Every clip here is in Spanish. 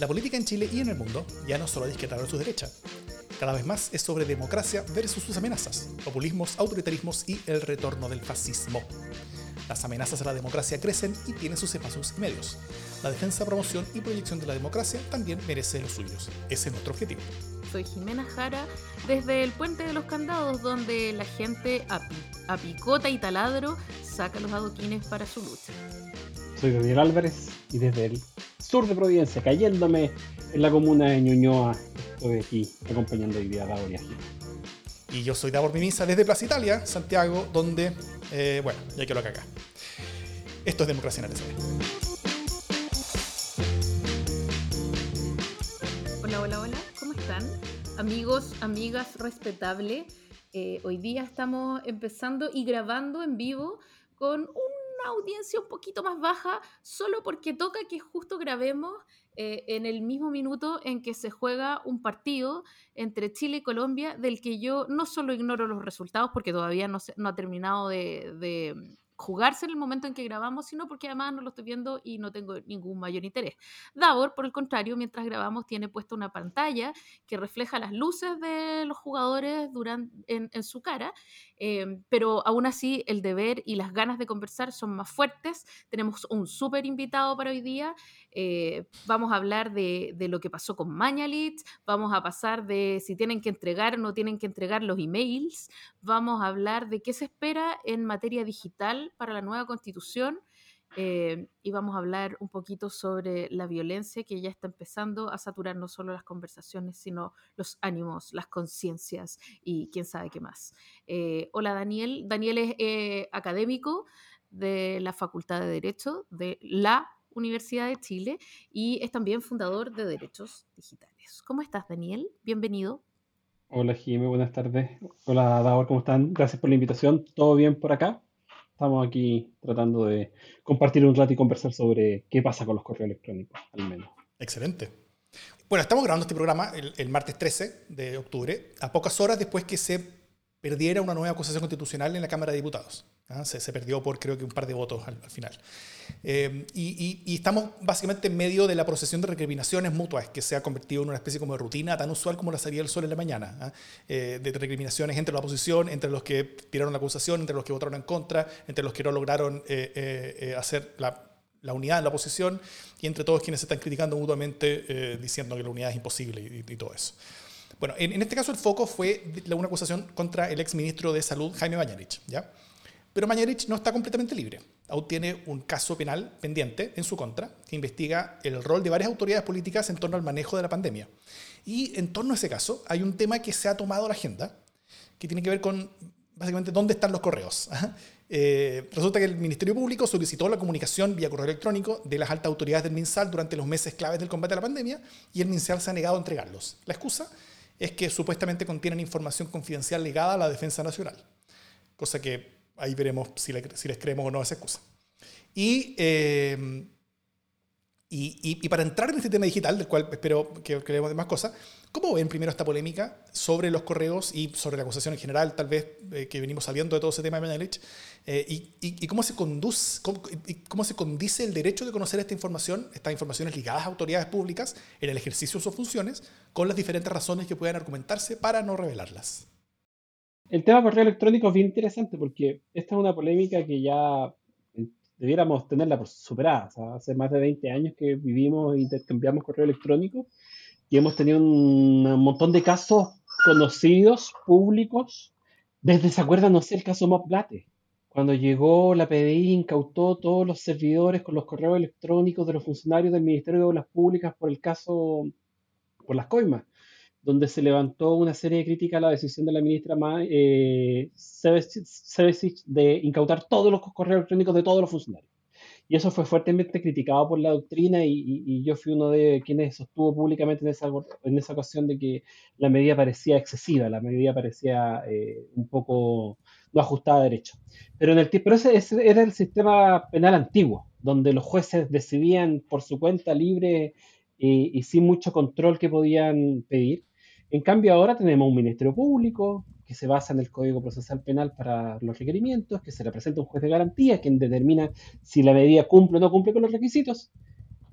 La política en Chile y en el mundo ya no solo a a su derecha. Cada vez más es sobre democracia versus sus amenazas, populismos, autoritarismos y el retorno del fascismo. Las amenazas a la democracia crecen y tienen sus espacios y medios. La defensa, promoción y proyección de la democracia también merece los suyos. Ese es nuestro objetivo. Soy Jimena Jara desde el Puente de los Candados, donde la gente a, picota y taladro saca los adoquines para su lucha. Soy Daniel Álvarez y desde el sur de Providencia, cayéndome en la comuna de Ñuñoa, estoy aquí acompañando hoy día a Davor y Y yo soy Davor Mimisa desde Plaza Italia, Santiago, donde, eh, bueno, ya que lo acá. Esto es Democracia en el Hola, hola, hola, ¿cómo están? Amigos, amigas, respetable. Eh, hoy día estamos empezando y grabando en vivo con un audiencia un poquito más baja, solo porque toca que justo grabemos eh, en el mismo minuto en que se juega un partido entre Chile y Colombia, del que yo no solo ignoro los resultados, porque todavía no, no ha terminado de jugarse en el momento en que grabamos, sino porque además no lo estoy viendo y no tengo ningún mayor interés. Davor, por el contrario, mientras grabamos tiene puesta una pantalla que refleja las luces de los jugadores durante, en, su cara, eh, pero aún así el deber y las ganas de conversar son más fuertes. Tenemos un súper invitado para hoy día. Eh, vamos a hablar de, de, lo que pasó con Mañalit, vamos a pasar de si tienen que entregar o no tienen que entregar los emails, vamos a hablar de qué se espera en materia digital para la nueva constitución eh, y vamos a hablar un poquito sobre la violencia que ya está empezando a saturar no solo las conversaciones, sino los ánimos, las conciencias y quién sabe qué más. Eh, hola Daniel, Daniel es eh, académico de la Facultad de Derecho de la Universidad de Chile y es también fundador de Derechos Digitales. ¿Cómo estás Daniel? Bienvenido. Hola Jimé, buenas tardes. Hola Davor, ¿cómo están? Gracias por la invitación. ¿Todo bien por acá? Estamos aquí tratando de compartir un rato y conversar sobre qué pasa con los correos electrónicos, al menos. Excelente. Bueno, estamos grabando este programa el, martes 13 de octubre, a pocas horas después que se perdiera una nueva acusación constitucional en la Cámara de Diputados. ¿Ah? Se, perdió por creo que un par de votos al, final. Eh, y, estamos básicamente en medio de la procesión de recriminaciones mutuas que se ha convertido en una especie como de rutina tan usual como la salida del sol en la mañana. ¿ah? Eh, de recriminaciones entre la oposición, entre los que tiraron la acusación, entre los que votaron en contra, entre los que no lograron eh, hacer la, unidad en la oposición y entre todos quienes se están criticando mutuamente diciendo que la unidad es imposible y, todo eso. Bueno, en, este caso el foco fue una acusación contra el exministro de Salud, Jaime Bañarich, ¿ya? Pero Mañarich no está completamente libre. Aún tiene un caso penal pendiente en su contra que investiga el rol de varias autoridades políticas en torno al manejo de la pandemia. Y en torno a ese caso hay un tema que se ha tomado la agenda que tiene que ver con básicamente dónde están los correos. Eh, resulta que el Ministerio Público solicitó la comunicación vía correo electrónico de las altas autoridades del MinSal durante los meses claves del combate a la pandemia y el MinSal se ha negado a entregarlos. La excusa es que supuestamente contienen información confidencial ligada a la defensa nacional, cosa que ahí veremos si, les creemos o no esa excusa. Eh, y, y, para entrar en este tema digital, del cual espero que, que de más cosas, ¿cómo ven primero esta polémica sobre los correos y sobre la acusación en general, tal vez, eh, que venimos saliendo de todo ese tema de Menelich? Eh, y, cómo, se conduce, cómo, cómo, se condice el derecho de conocer esta información, estas informaciones ligadas a autoridades públicas en el ejercicio de sus funciones, con las diferentes razones que puedan argumentarse para no revelarlas? El tema correo electrónico es bien interesante porque esta es una polémica que ya eh, debiéramos tenerla superada. hace más de 20 años que vivimos e intercambiamos correo electrónico y hemos tenido un, montón de casos conocidos, públicos. Desde, ¿se acuerdan? No sé, el caso Moplate. Cuando llegó la PDI, incautó todos los servidores con los correos electrónicos de los funcionarios del Ministerio de Obras Públicas por el caso, por las coimas donde se levantó una serie de críticas a la decisión de la ministra eh, de incautar todos los correos electrónicos de todos los funcionarios. Y eso fue fuertemente criticado por la doctrina y, yo fui uno de quienes sostuvo públicamente en esa, en esa ocasión de que la medida parecía excesiva, la medida parecía eh, un poco no ajustada a derecho. Pero, en el, pero ese, era el sistema penal antiguo, donde los jueces decidían por su cuenta libre y, y sin mucho control que podían pedir. En cambio, ahora tenemos un Ministerio Público que se basa en el Código Procesal Penal para los requerimientos, que se le presenta un juez de garantía, quien determina si la medida cumple o no cumple con los requisitos,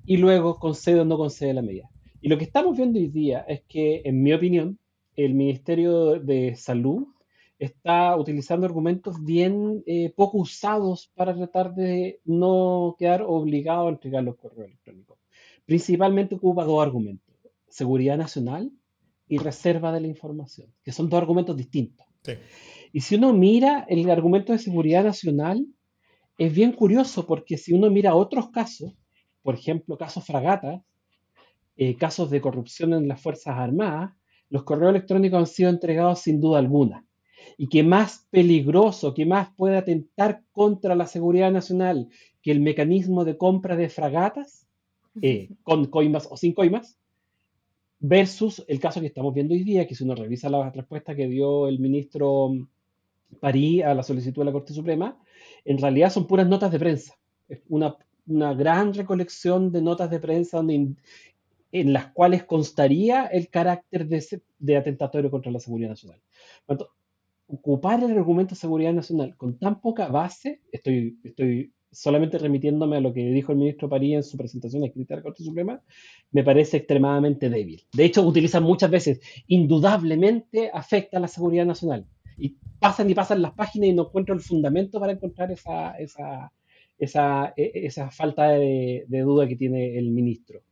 y luego concede o no concede la medida. Y lo que estamos viendo hoy día es que, en mi opinión, el Ministerio de Salud está utilizando argumentos bien eh, poco usados para tratar de no quedar obligado a entregar los correos electrónicos. Principalmente ocupa dos argumentos, seguridad nacional y reserva de la información, que son dos argumentos distintos. Y si uno mira el argumento de seguridad nacional, es bien curioso porque si uno mira otros casos, por ejemplo, casos fragatas, eh, casos de corrupción en las Fuerzas Armadas, los correos electrónicos han sido entregados sin duda alguna. Y que más peligroso, que más puede atentar contra la seguridad nacional que el mecanismo de compra de fragatas, eh, con coimas o sin coimas, versus el caso que estamos viendo hoy día, que si uno revisa la respuesta que dio el ministro París a la solicitud de la Corte Suprema, en realidad son puras notas de prensa. Es una, gran recolección de notas de prensa en las cuales constaría el carácter de, de atentatorio contra la seguridad nacional. ocupar el argumento de seguridad nacional con tan poca base, estoy, estoy solamente remitiéndome a lo que dijo el ministro París en su presentación escrita de la Corte Suprema, me parece extremadamente débil. De hecho, utilizan muchas veces, indudablemente afecta a la seguridad nacional. Y pasan y pasan las páginas y no encuentran el fundamento para encontrar esa, esa, esa, e, esa falta de, de, duda que tiene el ministro.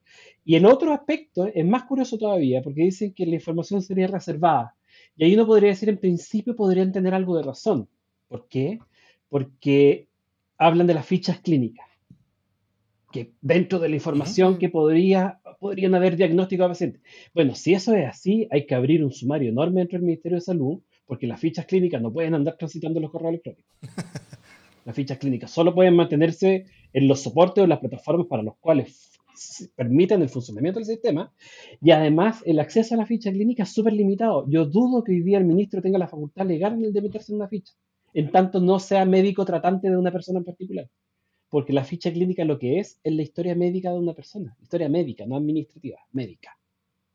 Y el otro aspecto es más curioso todavía, porque dicen que la información sería reservada. Y ahí uno podría decir, en principio podrían tener algo de razón. ¿Por qué? Porque hablan de las fichas clínicas, que dentro de la información que podría, podrían haber diagnóstico a pacientes. Bueno, si eso es así, hay que abrir un sumario enorme dentro del Ministerio de Salud, porque las fichas clínicas no pueden andar transitando los correos electrónicos. Las fichas clínicas solo pueden mantenerse en los soportes o las plataformas para los cuales permiten el funcionamiento del sistema y además el acceso a la ficha clínica es súper limitado. Yo dudo que hoy día el ministro tenga la facultad legal de meterse en una ficha en tanto no sea médico tratante de una persona en particular. Porque la ficha clínica lo que es es la historia médica de una persona, historia médica, no administrativa, médica.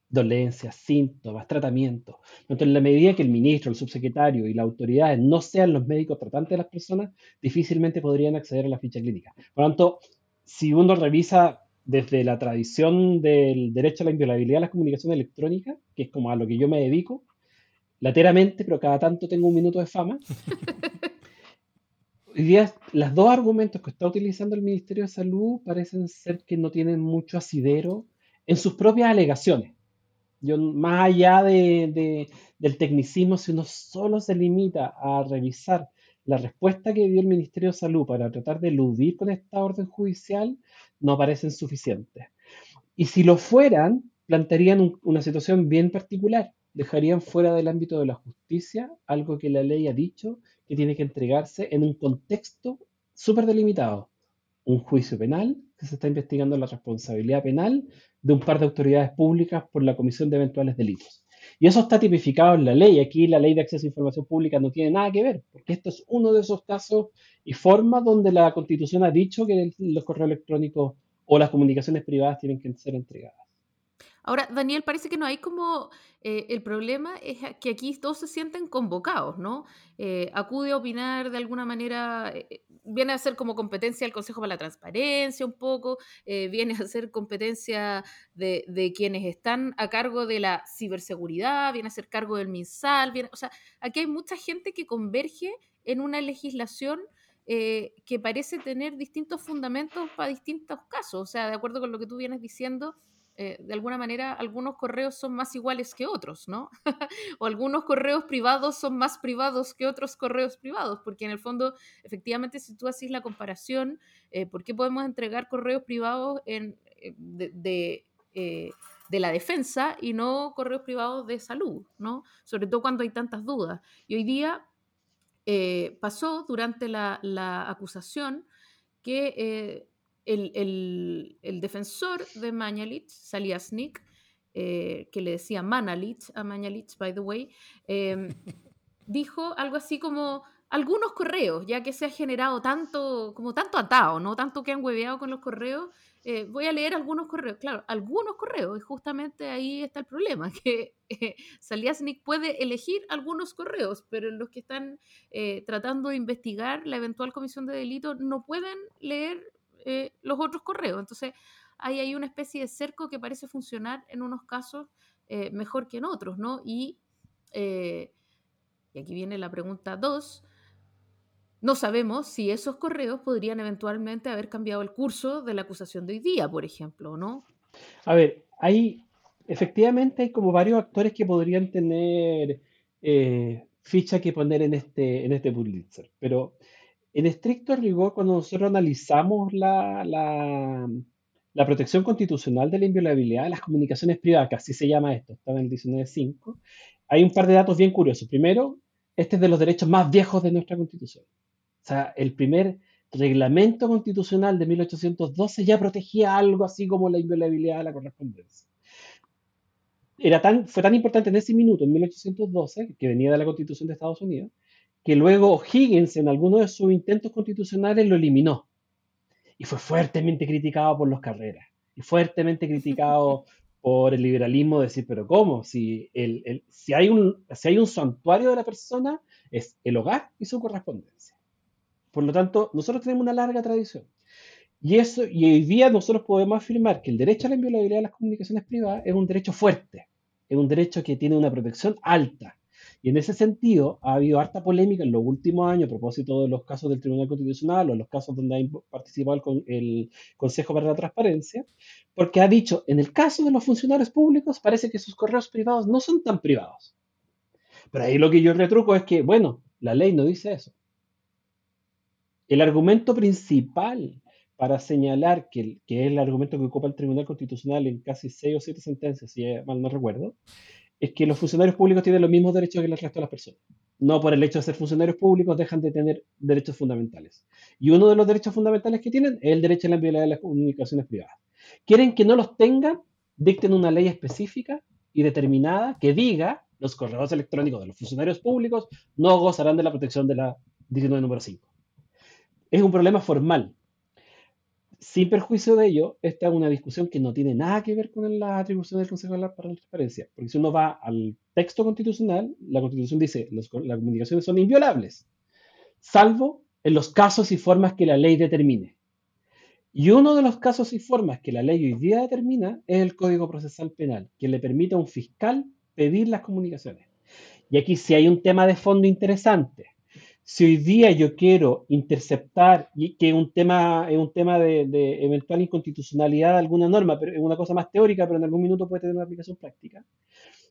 Dolencias, síntomas, tratamientos. Entonces, en la medida que el ministro, el subsecretario y las autoridades no sean los médicos tratantes de las personas, difícilmente podrían acceder a la ficha clínica. Por lo tanto, si uno revisa desde la tradición del derecho a la inviolabilidad de las comunicaciones electrónicas, que es como a lo que yo me dedico, lateramente, pero cada tanto tengo un minuto de fama. Hoy día, los dos argumentos que está utilizando el Ministerio de Salud parecen ser que no tienen mucho asidero en sus propias alegaciones. Yo, más allá de, del tecnicismo, si uno solo se limita a revisar la respuesta que dio el Ministerio de Salud para tratar de eludir con esta orden judicial, no parecen suficientes. Y si lo fueran, plantearían una situación bien particular dejarían fuera del ámbito de la justicia algo que la ley ha dicho que tiene que entregarse en un contexto súper delimitado. Un juicio penal, que se está investigando la responsabilidad penal de un par de autoridades públicas por la comisión de eventuales delitos. Y eso está tipificado en la ley. Aquí la ley de acceso a información pública no tiene nada que ver, porque esto es uno de esos casos y formas donde la Constitución ha dicho que los correos electrónicos o las comunicaciones privadas tienen que ser entregadas. Ahora, Daniel, parece que no hay como... Eh, el problema es que aquí todos se sienten convocados, ¿no? Eh, acude a opinar de alguna manera, eh, viene a ser como competencia del Consejo para la Transparencia un poco, viene a ser competencia de, quienes están a cargo de la ciberseguridad, viene a ser cargo del MinSal, viene, o sea, aquí hay mucha gente que converge en una legislación que parece tener distintos fundamentos para distintos casos. O sea, de acuerdo con lo que tú vienes diciendo, eh, de alguna manera algunos correos son más iguales que otros, ¿no? o algunos correos privados son más privados que otros correos privados, porque en el fondo, efectivamente, si tú haces la comparación, eh, ¿por qué podemos entregar correos privados en, eh, de, de, la defensa y no correos privados de salud, ¿no? Sobre todo cuando hay tantas dudas. Y hoy día pasó durante la, la acusación que el, defensor de Mañalich, Saliasnik, eh, que le decía Manalich a Mañalich, by the way, em, dijo algo así como algunos correos, ya que se ha generado tanto, como tanto atado, ¿no? Tanto que han hueveado con los correos. Eh, voy a leer algunos correos, claro, algunos correos, y justamente ahí está el problema, que eh, Saliasnik puede elegir algunos correos, pero los que están tratando de investigar la eventual comisión de delito no pueden leer eh, los otros correos. Entonces, ahí hay una especie de cerco que parece funcionar en unos casos eh, mejor que en otros, ¿no? Y, eh, y aquí viene la pregunta 2. No sabemos si esos correos podrían eventualmente haber cambiado el curso de la acusación de hoy día, por ejemplo, ¿no? A ver, hay efectivamente hay como varios actores que podrían tener eh, ficha que poner en este, en este Pulitzer, pero en estricto rigor, cuando nosotros analizamos la, protección constitucional de la inviolabilidad de las comunicaciones privadas, que así se llama esto, está en el 19.5, hay un par de datos bien curiosos. Primero, este es de los derechos más viejos de nuestra constitución. O sea, el primer reglamento constitucional de 1812 ya protegía algo así como la inviolabilidad de la correspondencia. Era tan, fue tan importante en ese minuto, en 1812, que venía de la Constitución de Estados Unidos, que luego Higgins en alguno de sus intentos constitucionales lo eliminó. Y fue fuertemente criticado por los carreras. Y fuertemente criticado por el liberalismo, decir, pero ¿cómo? Si, el, si, hay un, si hay un santuario de la persona, es el hogar y su correspondencia. Por lo tanto, nosotros tenemos una larga tradición. Y, eso, y hoy día nosotros podemos afirmar que el derecho a la inviolabilidad de las comunicaciones privadas es un derecho fuerte, es un derecho que tiene una protección alta. Y en ese sentido, ha habido harta polémica en los últimos años a propósito de los casos del Tribunal Constitucional o los casos donde ha participado el, el Consejo para la Transparencia, porque ha dicho, en el caso de los funcionarios públicos, parece que sus correos privados no son tan privados. Pero ahí lo que yo retruco es que, bueno, la ley no dice eso. El argumento principal para señalar que, que, es el argumento que ocupa el Tribunal Constitucional en casi seis o siete sentencias, si mal no recuerdo, es que los funcionarios públicos tienen los mismos derechos que el resto de las personas. No por el hecho de ser funcionarios públicos dejan de tener derechos fundamentales. Y uno de los derechos fundamentales que tienen es el derecho a la inviolabilidad de las comunicaciones privadas. Quieren que no los tengan, dicten una ley específica y determinada que diga los correos electrónicos de los funcionarios públicos no gozarán de la protección de la 19 número 5 es un problema formal. Sin perjuicio de ello, esta es una discusión que no tiene nada que ver con la atribución del Consejo de la, Transparencia. Porque si uno va al texto constitucional, la Constitución dice que las comunicaciones son inviolables, salvo en los casos y formas que la ley determine. Y uno de los casos y formas que la ley hoy día determina es el Código Procesal Penal, que le permite a un fiscal pedir las comunicaciones. Y aquí sí hay un tema de fondo interesante. Si hoy día yo quiero interceptar, y que es un tema, es un tema de, eventual inconstitucionalidad de alguna norma, pero es una cosa más teórica, pero en algún minuto puede tener una aplicación práctica.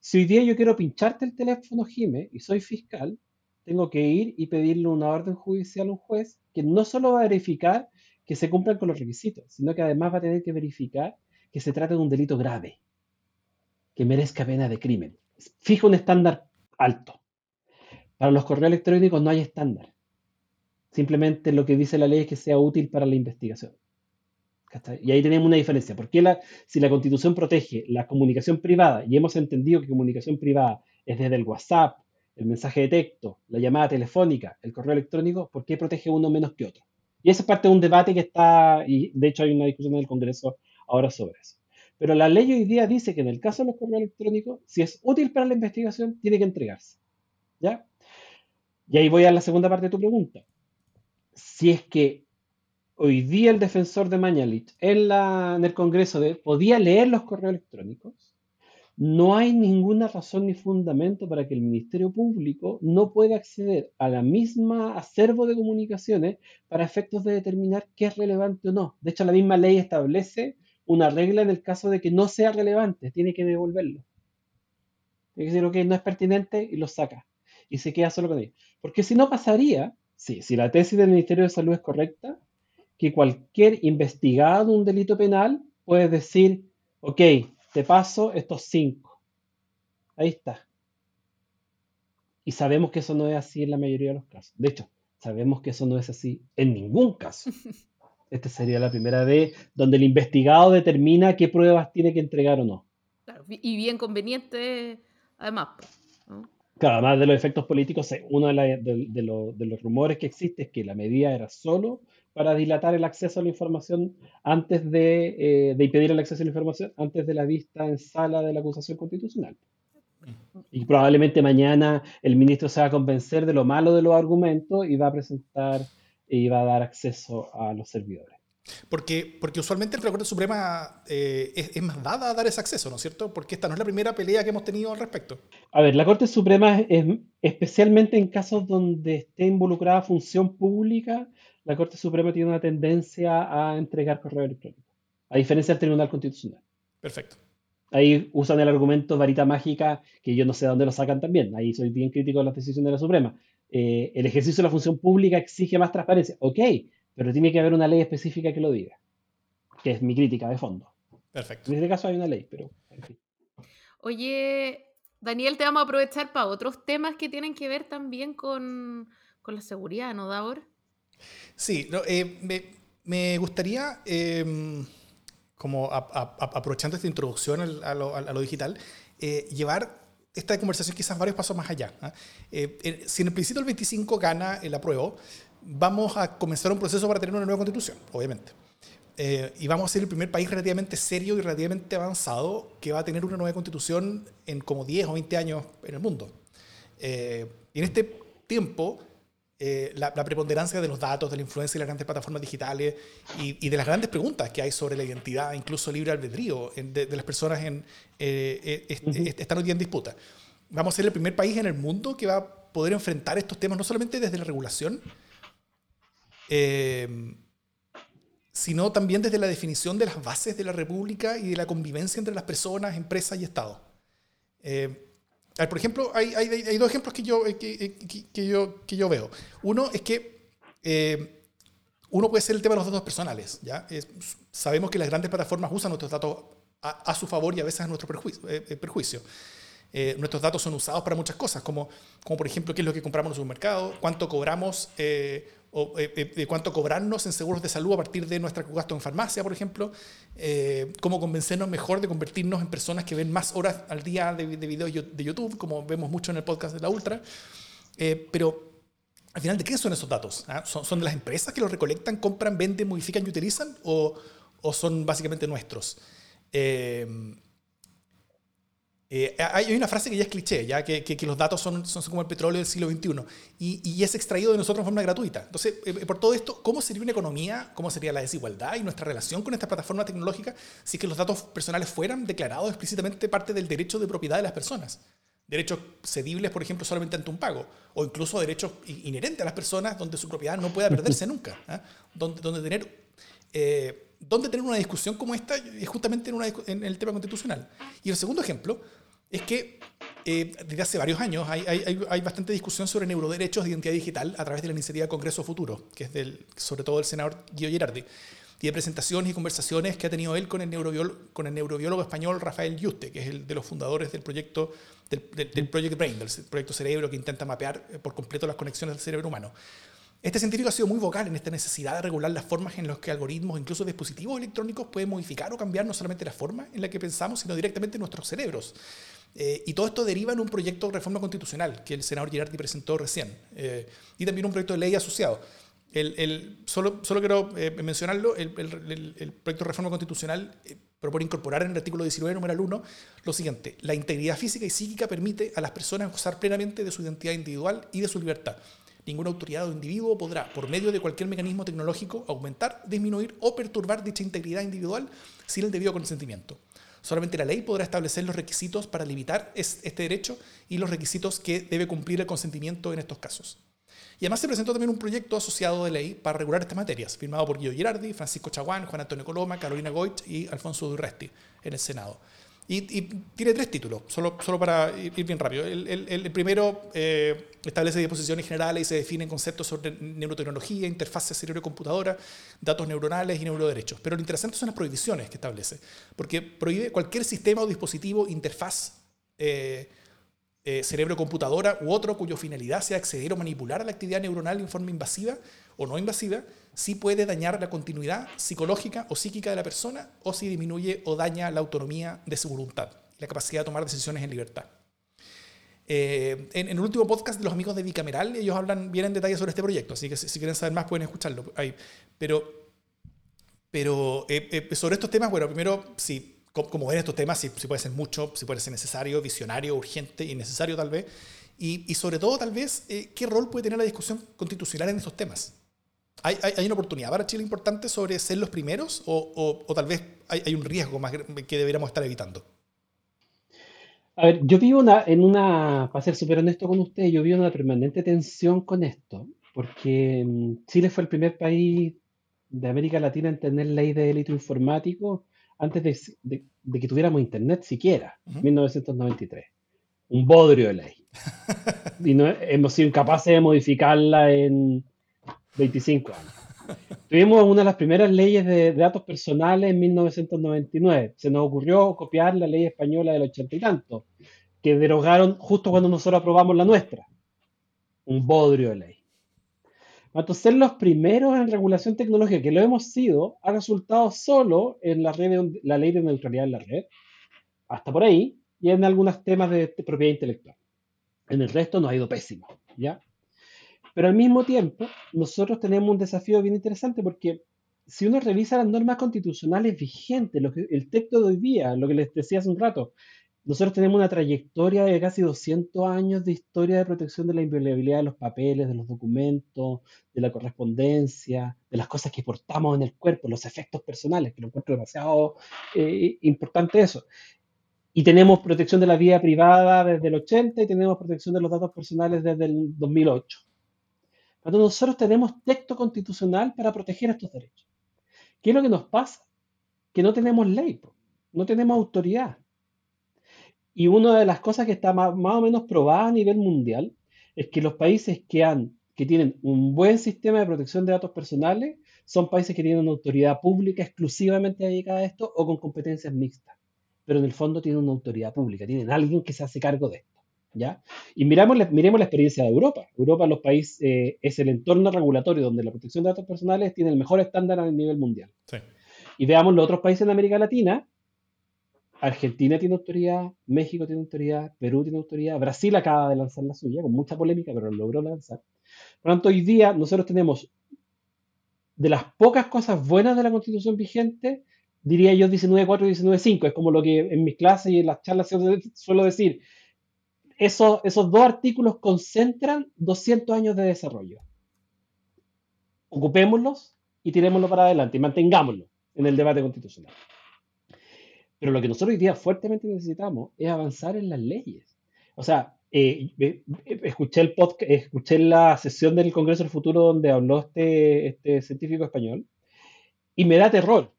Si hoy día yo quiero pincharte el teléfono, Jime, y soy fiscal, tengo que ir y pedirle una orden judicial a un juez que no solo va a verificar que se cumplan con los requisitos, sino que además va a tener que verificar que se trata de un delito grave, que merezca pena de crimen. Fija un estándar alto. Para los correos electrónicos no hay estándar. Simplemente lo que dice la ley es que sea útil para la investigación. Y ahí tenemos una diferencia. Porque la, si la constitución protege la comunicación privada, y hemos entendido que comunicación privada es desde el WhatsApp, el mensaje de texto, la llamada telefónica, el correo electrónico, ¿por qué protege uno menos que otro? Y esa es parte de un debate que está, y de hecho hay una discusión en el Congreso ahora sobre eso. Pero la ley hoy día dice que en el caso de los correos electrónicos, si es útil para la investigación, tiene que entregarse. ¿Ya? Y ahí voy a la segunda parte de tu pregunta. Si es que hoy día el defensor de Mañalich en, el Congreso podía leer los correos electrónicos, no hay ninguna razón ni fundamento para que el Ministerio Público no pueda acceder a la misma acervo de comunicaciones para efectos de determinar qué es relevante o no. De hecho, la misma ley establece una regla en el caso de que no sea relevante, tiene que devolverlo. Tiene que decir, ok, no es pertinente y lo saca. Y se queda solo con ello. Porque si no pasaría, sí, si la tesis del Ministerio de Salud es correcta, que cualquier investigado de un delito penal puede decir, ok, te paso estos cinco. Ahí está. Y sabemos que eso no es así en la mayoría de los casos. De hecho, sabemos que eso no es así en ningún caso. Esta sería la primera vez donde el investigado determina qué pruebas tiene que entregar o no. y bien conveniente, además. Claro, además de los efectos políticos, uno de, los rumores que existe es que la medida era solo para dilatar el acceso a la información antes de, eh, de impedir el acceso a la información antes de la vista en sala de la acusación constitucional. Y probablemente mañana el ministro se va a convencer de lo malo de los argumentos y va a presentar y va a dar acceso a los servidores. Porque, porque usualmente la Corte Suprema eh, es, más dada a dar ese acceso, ¿no es cierto? Porque esta no es la primera pelea que hemos tenido al respecto. A ver, la Corte Suprema es, especialmente en casos donde esté involucrada función pública, la Corte Suprema tiene una tendencia a entregar correo electrónico, a diferencia del Tribunal Constitucional. Perfecto. Ahí usan el argumento varita mágica, que yo no sé de dónde lo sacan también. Ahí soy bien crítico de las decisiones de la Suprema. Eh, el ejercicio de la función pública exige más transparencia. Ok, pero tiene que haber una ley específica que lo diga, que es mi crítica de fondo. Perfecto. En este caso hay una ley, pero en fin. Oye, Daniel, te vamos a aprovechar para otros temas que tienen que ver también con, la seguridad, ¿no, Davor? Sí, eh, me, gustaría, em, como aprovechando esta introducción a lo, digital, eh, llevar esta conversación quizás varios pasos más allá. ¿ah? Eh, si en el principio el 25 gana el apruebo, vamos a comenzar un proceso para tener una nueva constitución, obviamente. Eh, y vamos a ser el primer país relativamente serio y relativamente avanzado que va a tener una nueva constitución en como 10 o 20 años en el mundo. Eh, y en este tiempo, eh, la, preponderancia de los datos, de la influencia de las grandes plataformas digitales y, de las grandes preguntas que hay sobre la identidad, incluso libre albedrío de, las personas en, están hoy día en disputa. Vamos a ser el primer país en el mundo que va a poder enfrentar estos temas no solamente desde la regulación, Em, sino también desde la definición de las bases de la República y de la convivencia entre las personas, empresas y Estado. Em, por ejemplo, hay, hay, dos ejemplos que yo, eh, eh, que, que, yo, que yo veo. Uno es que em, uno puede ser el tema de los datos personales. ¿ya? sabemos que las grandes plataformas usan nuestros datos a, su favor y a veces a nuestro perjuicio. Eh, perjuicio. nuestros datos son usados para muchas cosas, como, como por ejemplo qué es lo que compramos en el supermercado, cuánto cobramos o eh, eh, cuánto cobrarnos en seguros de salud a partir de nuestra gasto en farmacia, por ejemplo, eh, cómo convencernos mejor de convertirnos en personas que ven más horas al día de, de videos de YouTube, como vemos mucho en el podcast de la Ultra. pero al final, ¿de qué son esos datos? ¿Ah? ¿Son, ¿Son, de las empresas que los recolectan, compran, venden, modifican y utilizan? ¿O, o son básicamente nuestros? Eh, hay una frase que ya es cliché, ya que, que, los datos son, son, como el petróleo del siglo XXI y, y, es extraído de nosotros de forma gratuita. Entonces, eh, por todo esto, ¿cómo sería una economía? ¿Cómo sería la desigualdad y nuestra relación con esta plataforma tecnológica si que los datos personales fueran declarados explícitamente parte del derecho de propiedad de las personas? Derechos cedibles, por ejemplo, solamente ante un pago, o incluso derechos inherentes a las personas donde su propiedad no pueda perderse nunca, ¿ah? donde, donde, tener... Eh, donde tener una discusión como esta es justamente en, una, en el tema constitucional. Y el segundo ejemplo es que eh, desde hace varios años hay, hay, hay, bastante discusión sobre neuroderechos de identidad digital a través de la iniciativa Congreso Futuro, que es del, sobre todo del senador Guido Girardi, y de presentaciones y conversaciones que ha tenido él con el, neurobiólogo, con el neurobiólogo español Rafael Yuste, que es el de los fundadores del proyecto del, del, Project Brain, del proyecto Cerebro, que intenta mapear eh, por completo las conexiones del cerebro humano. Este científico ha sido muy vocal en esta necesidad de regular las formas en las que algoritmos, incluso dispositivos electrónicos, pueden modificar o cambiar no solamente la forma en la que pensamos, sino directamente nuestros cerebros. Eh, y todo esto deriva en un proyecto de reforma constitucional que el senador Girardi presentó recién, eh, y también un proyecto de ley asociado. El, solo, quiero eh, mencionarlo, el, proyecto de reforma constitucional propone incorporar en el artículo 19, número 1, lo siguiente, la integridad física y psíquica permite a las personas gozar plenamente de su identidad individual y de su libertad. Ninguna autoridad o individuo podrá, por medio de cualquier mecanismo tecnológico, aumentar, disminuir o perturbar dicha integridad individual sin el debido consentimiento. Solamente la ley podrá establecer los requisitos para limitar este derecho y los requisitos que debe cumplir el consentimiento en estos casos. Y además se presentó también un proyecto asociado de ley para regular estas materias, firmado por Guido Girardi, Francisco Chaguán, Juan Antonio Coloma, Carolina Goich y Alfonso Durresti en el Senado. Y, tiene tres títulos, solo, solo para ir, bien rápido. El, primero eh, establece disposiciones generales y se definen conceptos sobre neurotecnología, interfaces cerebro-computadora, datos neuronales y neuroderechos. Pero lo interesante son las prohibiciones que establece, porque prohíbe cualquier sistema o dispositivo, interfaz eh, eh, cerebro-computadora u otro cuyo finalidad sea acceder o manipular a la actividad neuronal en forma invasiva o no invasiva, si puede dañar la continuidad psicológica o psíquica de la persona o si disminuye o daña la autonomía de su voluntad, la capacidad de tomar decisiones en libertad. Eh, en, el último podcast de los amigos de Bicameral, ellos hablan bien en detalle sobre este proyecto, así que si, quieren saber más pueden escucharlo ahí. Pero, pero eh, sobre estos temas, bueno, primero, sí, como ven estos temas, si, puede ser mucho, si puede ser necesario, visionario, urgente y necesario tal vez. Y, sobre todo, tal vez, eh, qué rol puede tener la discusión constitucional en estos temas. ¿Hay, una oportunidad para Chile importante sobre ser los primeros o, tal vez hay, un riesgo más que deberíamos estar evitando? A ver, yo vivo una, en una, para ser súper honesto con usted, yo vivo una permanente tensión con esto, porque mm, Chile fue el primer país de América Latina en tener ley de delito informático antes de, que tuviéramos internet siquiera, en 1993. Un bodrio de ley. y no hemos sido incapaces de modificarla en 25 años. Tuvimos una de las primeras leyes de, datos personales en 1999. Se nos ocurrió copiar la ley española del ochenta y tanto, que derogaron justo cuando nosotros aprobamos la nuestra. Un bodrio de ley. Entonces, ser los primeros en regulación tecnológica, que lo hemos sido, ha resultado solo en la, la ley de neutralidad en la red, hasta por ahí, y en algunos temas de, de propiedad intelectual. En el resto nos ha ido pésimo, ¿ya? Pero al mismo tiempo, nosotros tenemos un desafío bien interesante porque si uno revisa las normas constitucionales vigentes, el texto de hoy día, lo que les decía hace un rato, nosotros tenemos una trayectoria de casi 200 años de historia de protección de la inviolabilidad de los papeles, de los documentos, de la correspondencia, de las cosas que portamos en el cuerpo, los efectos personales, que lo encuentro demasiado eh, importante eso. Y tenemos protección de la vida privada desde el 80 y tenemos protección de los datos personales desde el 2008. Cuando nosotros tenemos texto constitucional para proteger estos derechos. ¿Qué es lo que nos pasa? Que no tenemos ley, no tenemos autoridad. Y una de las cosas que está más, o menos probada a nivel mundial es que los países que, que tienen un buen sistema de protección de datos personales son países que tienen una autoridad pública exclusivamente dedicada a esto o con competencias mixtas. Pero en el fondo tienen una autoridad pública, tienen alguien que se hace cargo de esto. ¿Ya? Y miramos miremos la experiencia de Europa. Europa los países, eh, es el entorno regulatorio donde la protección de datos personales tiene el mejor estándar a nivel mundial. Y veamos los otros países en América Latina. Argentina tiene autoridad, México tiene autoridad, Perú tiene autoridad, Brasil acaba de lanzar la suya, con mucha polémica, pero logró lanzar. Por lo tanto, hoy día nosotros tenemos de las pocas cosas buenas de la constitución vigente, diría yo 19.4 y 19.5. Es como lo que en mis clases y en las charlas suelo decir esos, dos artículos concentran 200 años de desarrollo. Ocupémoslos y tirémoslo para adelante y mantengámoslo en el debate constitucional. Pero lo que nosotros hoy día fuertemente necesitamos es avanzar en las leyes. O sea, eh, eh, escuché, el podcast, escuché la sesión del Congreso del Futuro donde habló este, este científico español y me da terror.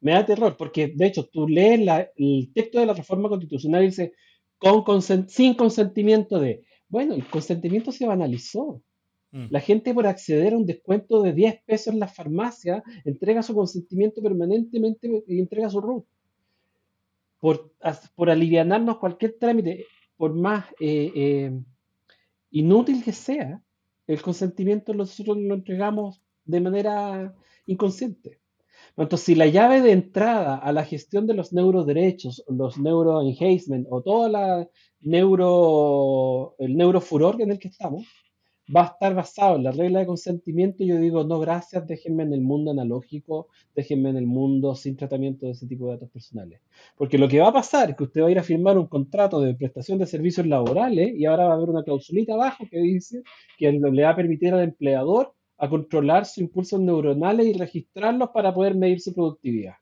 Me da terror porque, de hecho, tú lees el texto de la reforma constitucional y sin consentimiento de, bueno, el consentimiento se banalizó. Mm. La gente por acceder a un descuento de 10 pesos en la farmacia entrega su consentimiento permanentemente y entrega su RUT. Por, por alivianarnos cualquier trámite, por más eh, eh, inútil que sea, el consentimiento nosotros lo entregamos de manera inconsciente. Entonces, si la llave de entrada a la gestión de los neuroderechos, los neuroenhancement o toda la neuro, el neurofuror en el que estamos, va a estar basado en la regla de consentimiento, yo digo, no, gracias, déjenme en el mundo analógico, déjenme en el mundo sin tratamiento de ese tipo de datos personales. Porque lo que va a pasar es que usted va a ir a firmar un contrato de prestación de servicios laborales y ahora va a haber una clausulita abajo que dice que le va a permitir al empleador a controlar sus impulsos neuronales y registrarlos para poder medir su productividad.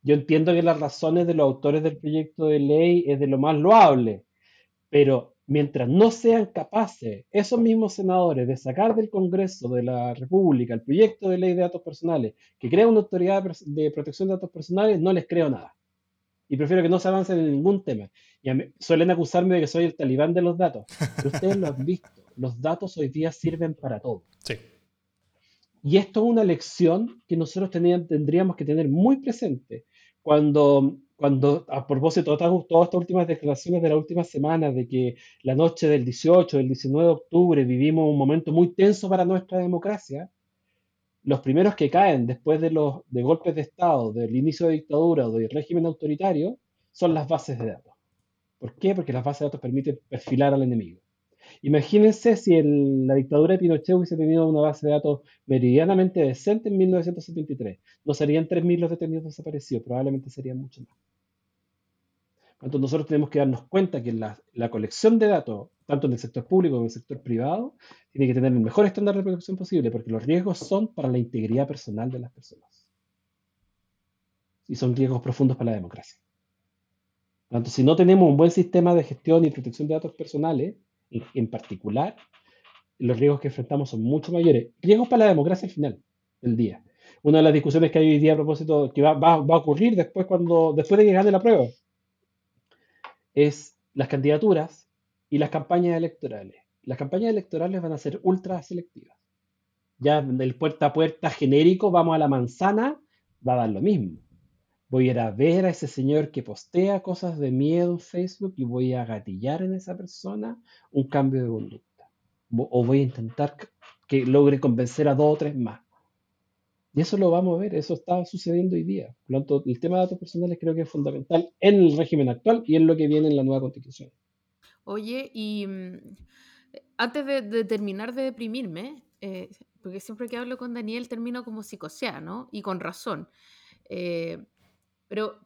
Yo entiendo que las razones de los autores del proyecto de ley es de lo más loable, pero mientras no sean capaces esos mismos senadores de sacar del Congreso de la República el proyecto de ley de datos personales que crea una autoridad de protección de datos personales, no les creo nada. Y prefiero que no se avancen en ningún tema. Y suelen acusarme de que soy el talibán de los datos. Ustedes lo han visto los datos hoy día sirven para todo. Sí. Y esto es una lección que nosotros tendríamos que tener muy presente cuando, cuando a propósito de todas, todas estas últimas declaraciones de la última semana, de que la noche del 18, del 19 de octubre vivimos un momento muy tenso para nuestra democracia, los primeros que caen después de los de golpes de Estado, del inicio de dictadura o del régimen autoritario, son las bases de datos. ¿Por qué? Porque las bases de datos permiten perfilar al enemigo. Imagínense si la dictadura de Pinochet hubiese tenido una base de datos meridianamente decente en 1973. No serían 3.000 los detenidos desaparecidos, probablemente serían mucho más. Entonces nosotros tenemos que darnos cuenta que la, la colección de datos, tanto en el sector público como en el sector privado, tiene que tener el mejor estándar de protección posible, porque los riesgos son para la integridad personal de las personas. Y son riesgos profundos para la democracia. Tanto, si no tenemos un buen sistema de gestión y protección de datos personales, en, particular, los riesgos que enfrentamos son mucho mayores. Riesgos para la democracia al final del día. Una de las discusiones que hay hoy día a propósito, que va a ocurrir después, cuando, después de que gane la prueba, es las candidaturas y las campañas electorales. Las campañas electorales van a ser ultra selectivas. Ya del puerta a puerta genérico, vamos a la manzana, va a dar lo mismo. Voy a ir a ver a ese señor que postea cosas de miedo en Facebook y voy a gatillar en esa persona un cambio de conducta. O voy a intentar que logre convencer a dos o tres más. Y eso lo vamos a ver, eso está sucediendo hoy día. Por lo tanto, el tema de datos personales creo que es fundamental en el régimen actual y en lo que viene en la nueva constitución. Oye, y mm, antes de, de terminar de deprimirme, eh, porque siempre que hablo con Daniel termino como psicoseada, ¿no? Y con razón. Eh,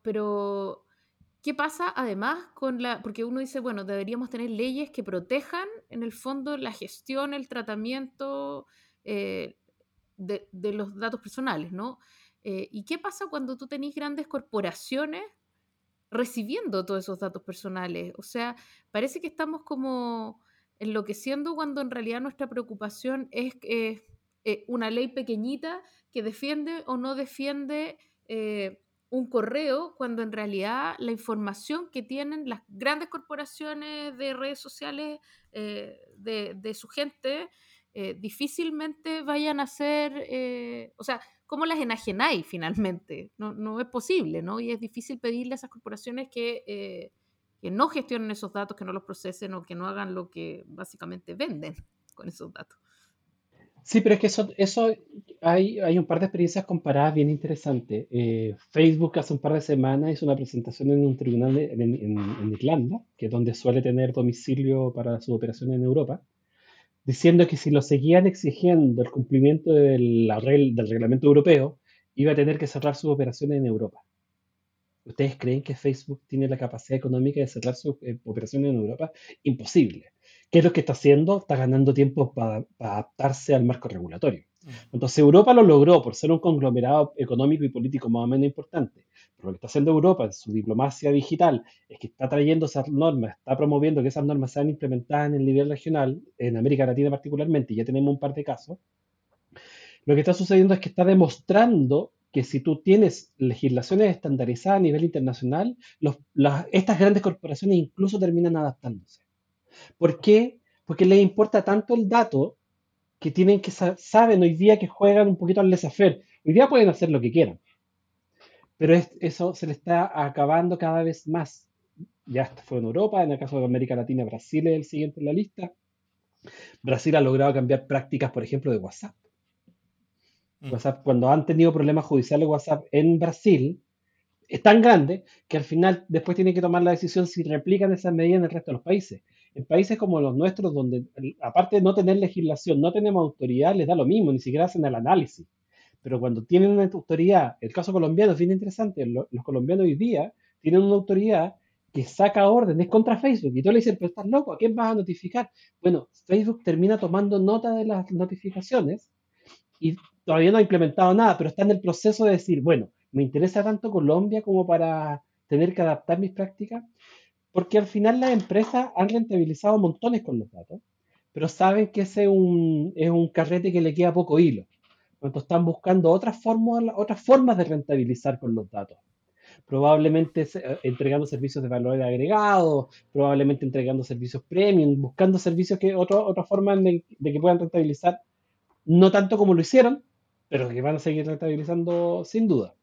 pero, ¿qué pasa además con la...? Porque uno dice, bueno, deberíamos tener leyes que protejan en el fondo la gestión, el tratamiento eh, de, los datos personales, ¿no? Eh, ¿Y qué pasa cuando tú tenés grandes corporaciones recibiendo todos esos datos personales? O sea, parece que estamos como enloqueciendo cuando en realidad nuestra preocupación es eh, una ley pequeñita que defiende o no defiende eh, un correo, cuando en realidad la información que tienen las grandes corporaciones de redes sociales eh, de, de su gente eh, difícilmente vayan a ser, eh, o sea, ¿cómo las enajenáis finalmente? No, no es posible, ¿no? Y es difícil pedirle a esas corporaciones que, eh, que no gestionen esos datos, que no los procesen o que no hagan lo que básicamente venden con esos datos. Sí, pero es que eso, eso hay, hay un par de experiencias comparadas bien interesantes. Eh, Facebook hace un par de semanas hizo una presentación en un tribunal en, en- en Irlanda, que es donde suele tener domicilio para sus operaciones en Europa, diciendo que si lo seguían exigiendo el cumplimiento del, del reglamento europeo, iba a tener que cerrar sus operaciones en Europa. ¿Ustedes creen que Facebook tiene la capacidad económica de cerrar sus eh, operaciones en Europa? Imposible. ¿Qué es lo que está haciendo? Está ganando tiempo para adaptarse al marco regulatorio. Entonces Europa lo logró por ser un conglomerado económico y político más o menos importante. Pero lo que está haciendo Europa en su diplomacia digital es que está trayendo esas normas, está promoviendo que esas normas sean implementadas en el nivel regional, en América Latina particularmente, y ya tenemos un par de casos. Lo que está sucediendo es que está demostrando que si tú tienes legislaciones estandarizadas a nivel internacional, los- las- estas grandes corporaciones incluso terminan adaptándose. ¿Por qué? Porque les importa tanto el dato que tienen que sa- saben hoy día que juegan un poquito al laissez-faire. Hoy día pueden hacer lo que quieran, pero es- eso se le está acabando cada vez más. Ya esto fue en Europa, en el caso de América Latina, Brasil es el siguiente en la lista. Brasil ha logrado cambiar prácticas, por ejemplo, de WhatsApp. Mm. WhatsApp, cuando han tenido problemas judiciales WhatsApp en Brasil, es tan grande que al final después tienen que tomar la decisión si replican esas medidas en el resto de los países. En países como los nuestros, donde aparte de no tener legislación, no tenemos autoridad, les da lo mismo, ni siquiera hacen el análisis. Pero cuando tienen una autoridad, el caso colombiano es bien interesante, lo- los colombianos hoy día tienen una autoridad que saca órdenes contra Facebook y tú le dices, pero estás loco, ¿a quién vas a notificar? Bueno, Facebook termina tomando nota de las notificaciones y todavía no ha implementado nada, pero está en el proceso de decir, bueno, me interesa tanto Colombia como para tener que adaptar mis prácticas, porque al final las empresas han rentabilizado montones con los datos, pero saben que ese es un, es un carrete que le queda poco hilo. Tanto, están buscando otras formas, otras formas de rentabilizar con los datos. Probablemente eh, entregando servicios de valor agregado, probablemente entregando servicios premium, buscando servicios que otro, otra forma de, de que puedan rentabilizar no tanto como lo hicieron, pero que van a seguir rentabilizando sin duda.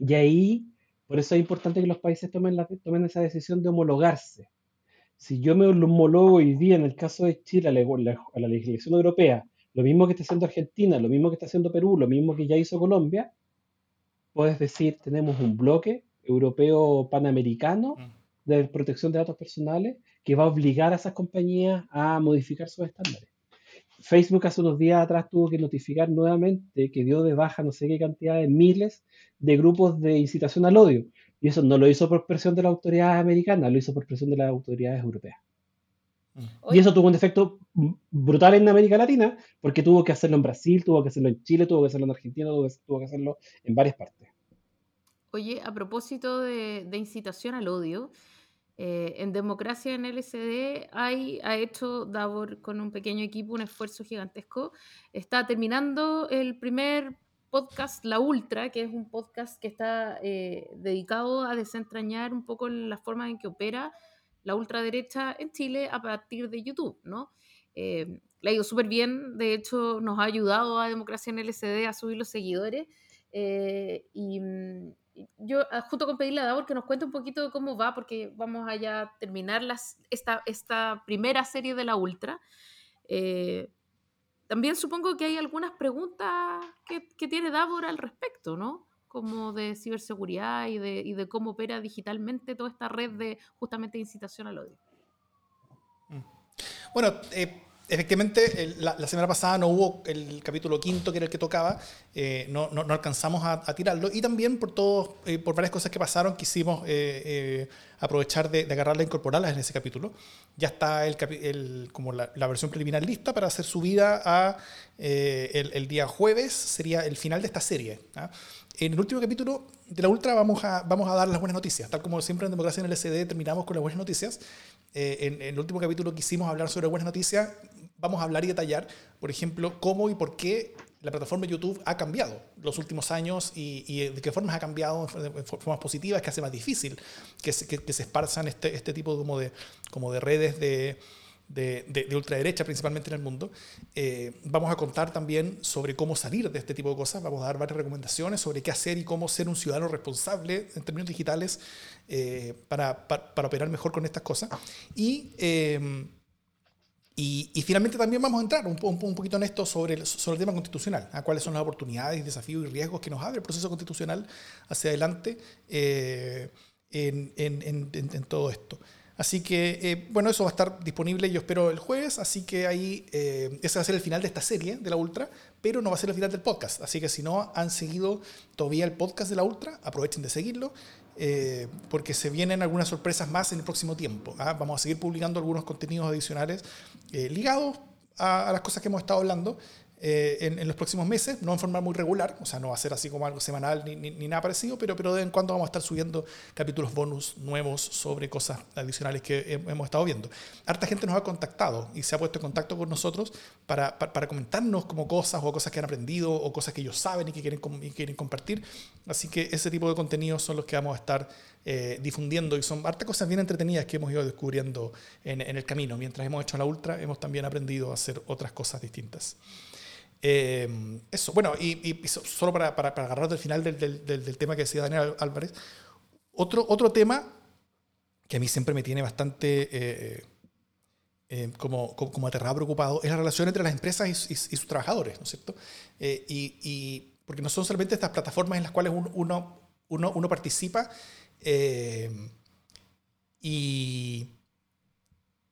Y ahí, por eso es importante que los países tomen, la, tomen esa decisión de homologarse. Si yo me lo homologo hoy día, en el caso de Chile, a la, a la legislación europea, lo mismo que está haciendo Argentina, lo mismo que está haciendo Perú, lo mismo que ya hizo Colombia, puedes decir, tenemos un bloque europeo panamericano Mm. de protección de datos personales que va a obligar a esas compañías a modificar sus estándares. Facebook hace unos días atrás tuvo que notificar nuevamente que dio de baja no sé qué cantidad de miles de grupos de incitación al odio, Y eso no lo hizo por presión de las autoridades americanas, lo hizo por presión de las autoridades europeas. Y eso tuvo un efecto brutal en América Latina, porque tuvo que hacerlo en Brasil, tuvo que hacerlo en Chile, tuvo que hacerlo en Argentina, tuvo que, hacerlo en varias partes. Oye, a propósito de, incitación al odio, eh, en Democracia en LSD hay, ha hecho Davor con un pequeño equipo un esfuerzo gigantesco. Está terminando el primer podcast La Ultra, que es un podcast que está eh, dedicado a desentrañar un poco la forma en que opera la ultraderecha en Chile a partir de YouTube, ¿no? Eh, le ha ido súper bien, de hecho nos ha ayudado a Democracia en LCD a subir los seguidores. Eh, y, yo, ah, junto con pedirle a Davor que nos cuente un poquito de cómo va, porque vamos a ya terminar las, esta, esta primera serie de la Ultra. Eh, también supongo que hay algunas preguntas que, que tiene Davor al respecto, ¿no? como de ciberseguridad y de, y de cómo opera digitalmente toda esta red de justamente incitación al odio. Mm. Bueno, eh, efectivamente, la, semana pasada no hubo el capítulo quinto, que era el que tocaba, eh, no, no, alcanzamos a, tirarlo, y también por, todo, eh, por varias cosas que pasaron, quisimos aprovechar de, de, agarrarla e incorporarlas en ese capítulo. Ya está el, el como la, versión preliminar lista para ser subida a el, día jueves, sería el final de esta serie. ¿ah? En el último capítulo de la Ultra vamos a, vamos a dar las buenas noticias. Tal como siempre en Democracia en el SD terminamos con las buenas noticias. Eh, en, el último capítulo quisimos hablar sobre buenas noticias. Vamos a hablar y detallar, por ejemplo, cómo y por qué la plataforma YouTube ha cambiado los últimos años y, de qué formas ha cambiado de formas positivas que hace más difícil que se, que, se esparzan este, este tipo como de, como de redes de, de, de, ultraderecha, principalmente en el mundo. Eh, vamos a contar también sobre cómo salir de este tipo de cosas, vamos a dar varias recomendaciones sobre qué hacer y cómo ser un ciudadano responsable en términos digitales eh, para, para, operar mejor con estas cosas. Y, eh, y, y, finalmente también vamos a entrar un, un, un, poquito en esto sobre el, sobre el tema constitucional, a cuáles son las oportunidades, desafíos y riesgos que nos abre el proceso constitucional hacia adelante en, en, en todo esto. Así que, eh, bueno, eso va a estar disponible, yo espero, el jueves. Así que ahí, eh, ese va a ser el final de esta serie de la Ultra, pero no va a ser el final del podcast. Así que si no han seguido todavía el podcast de la Ultra, aprovechen de seguirlo, eh, porque se vienen algunas sorpresas más en el próximo tiempo. ¿ah? Vamos a seguir publicando algunos contenidos adicionales ligados a, a, las cosas que hemos estado hablando. Eh, en, los próximos meses, no en forma muy regular, o sea, no va a ser así como algo semanal ni, ni, nada parecido, pero, pero de vez en cuando vamos a estar subiendo capítulos bonus nuevos sobre cosas adicionales que hemos estado viendo. Harta gente nos ha contactado y se ha puesto en contacto con nosotros para, para, comentarnos como cosas o cosas que han aprendido o cosas que ellos saben y que quieren, y quieren compartir. Así que ese tipo de contenidos son los que vamos a estar eh, difundiendo y son harta cosas bien entretenidas que hemos ido descubriendo en, en el camino. Mientras hemos hecho la ultra, hemos también aprendido a hacer otras cosas distintas. Eh, eso, bueno, y, solo para, para, para, agarrar del final del, del, del, tema que decía Daniel Álvarez, otro, otro tema que a mí siempre me tiene bastante eh, eh, como, como, aterrado, preocupado, es la relación entre las empresas y, y, sus trabajadores, ¿no es cierto? y, y, porque no son solamente estas plataformas en las cuales uno, uno, uno participa y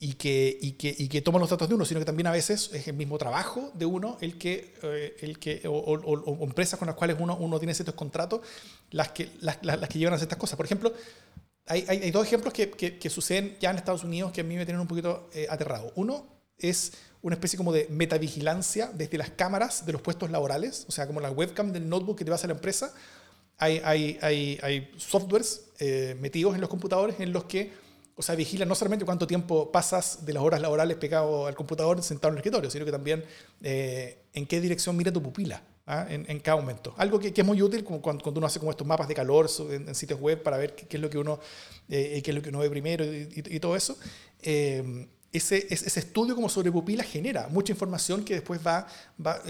y que, y que, y que toman los datos de uno, sino que también a veces es el mismo trabajo de uno el que, eh, el que o, o, empresas con las cuales uno, uno tiene ciertos contratos las que, las, las, que llevan a hacer estas cosas. Por ejemplo, hay, hay, hay dos ejemplos que, que, que, suceden ya en Estados Unidos que a mí me tienen un poquito eh, aterrado. Uno es una especie como de metavigilancia desde las cámaras de los puestos laborales, o sea, como la webcam del notebook que te vas a la empresa. Hay, hay softwares eh, metidos en los computadores en los que o sea, vigila no solamente cuánto tiempo pasas de las horas laborales pegado al computador sentado en el escritorio, sino que también eh, en qué dirección mira tu pupila ¿ah? en, cada momento. Algo que, es muy útil como cuando, uno hace como estos mapas de calor en, sitios web para ver qué, es lo que uno, eh, qué es lo que uno ve primero y, todo eso. Eh, ese, ese, estudio como sobre pupila genera mucha información que después va, va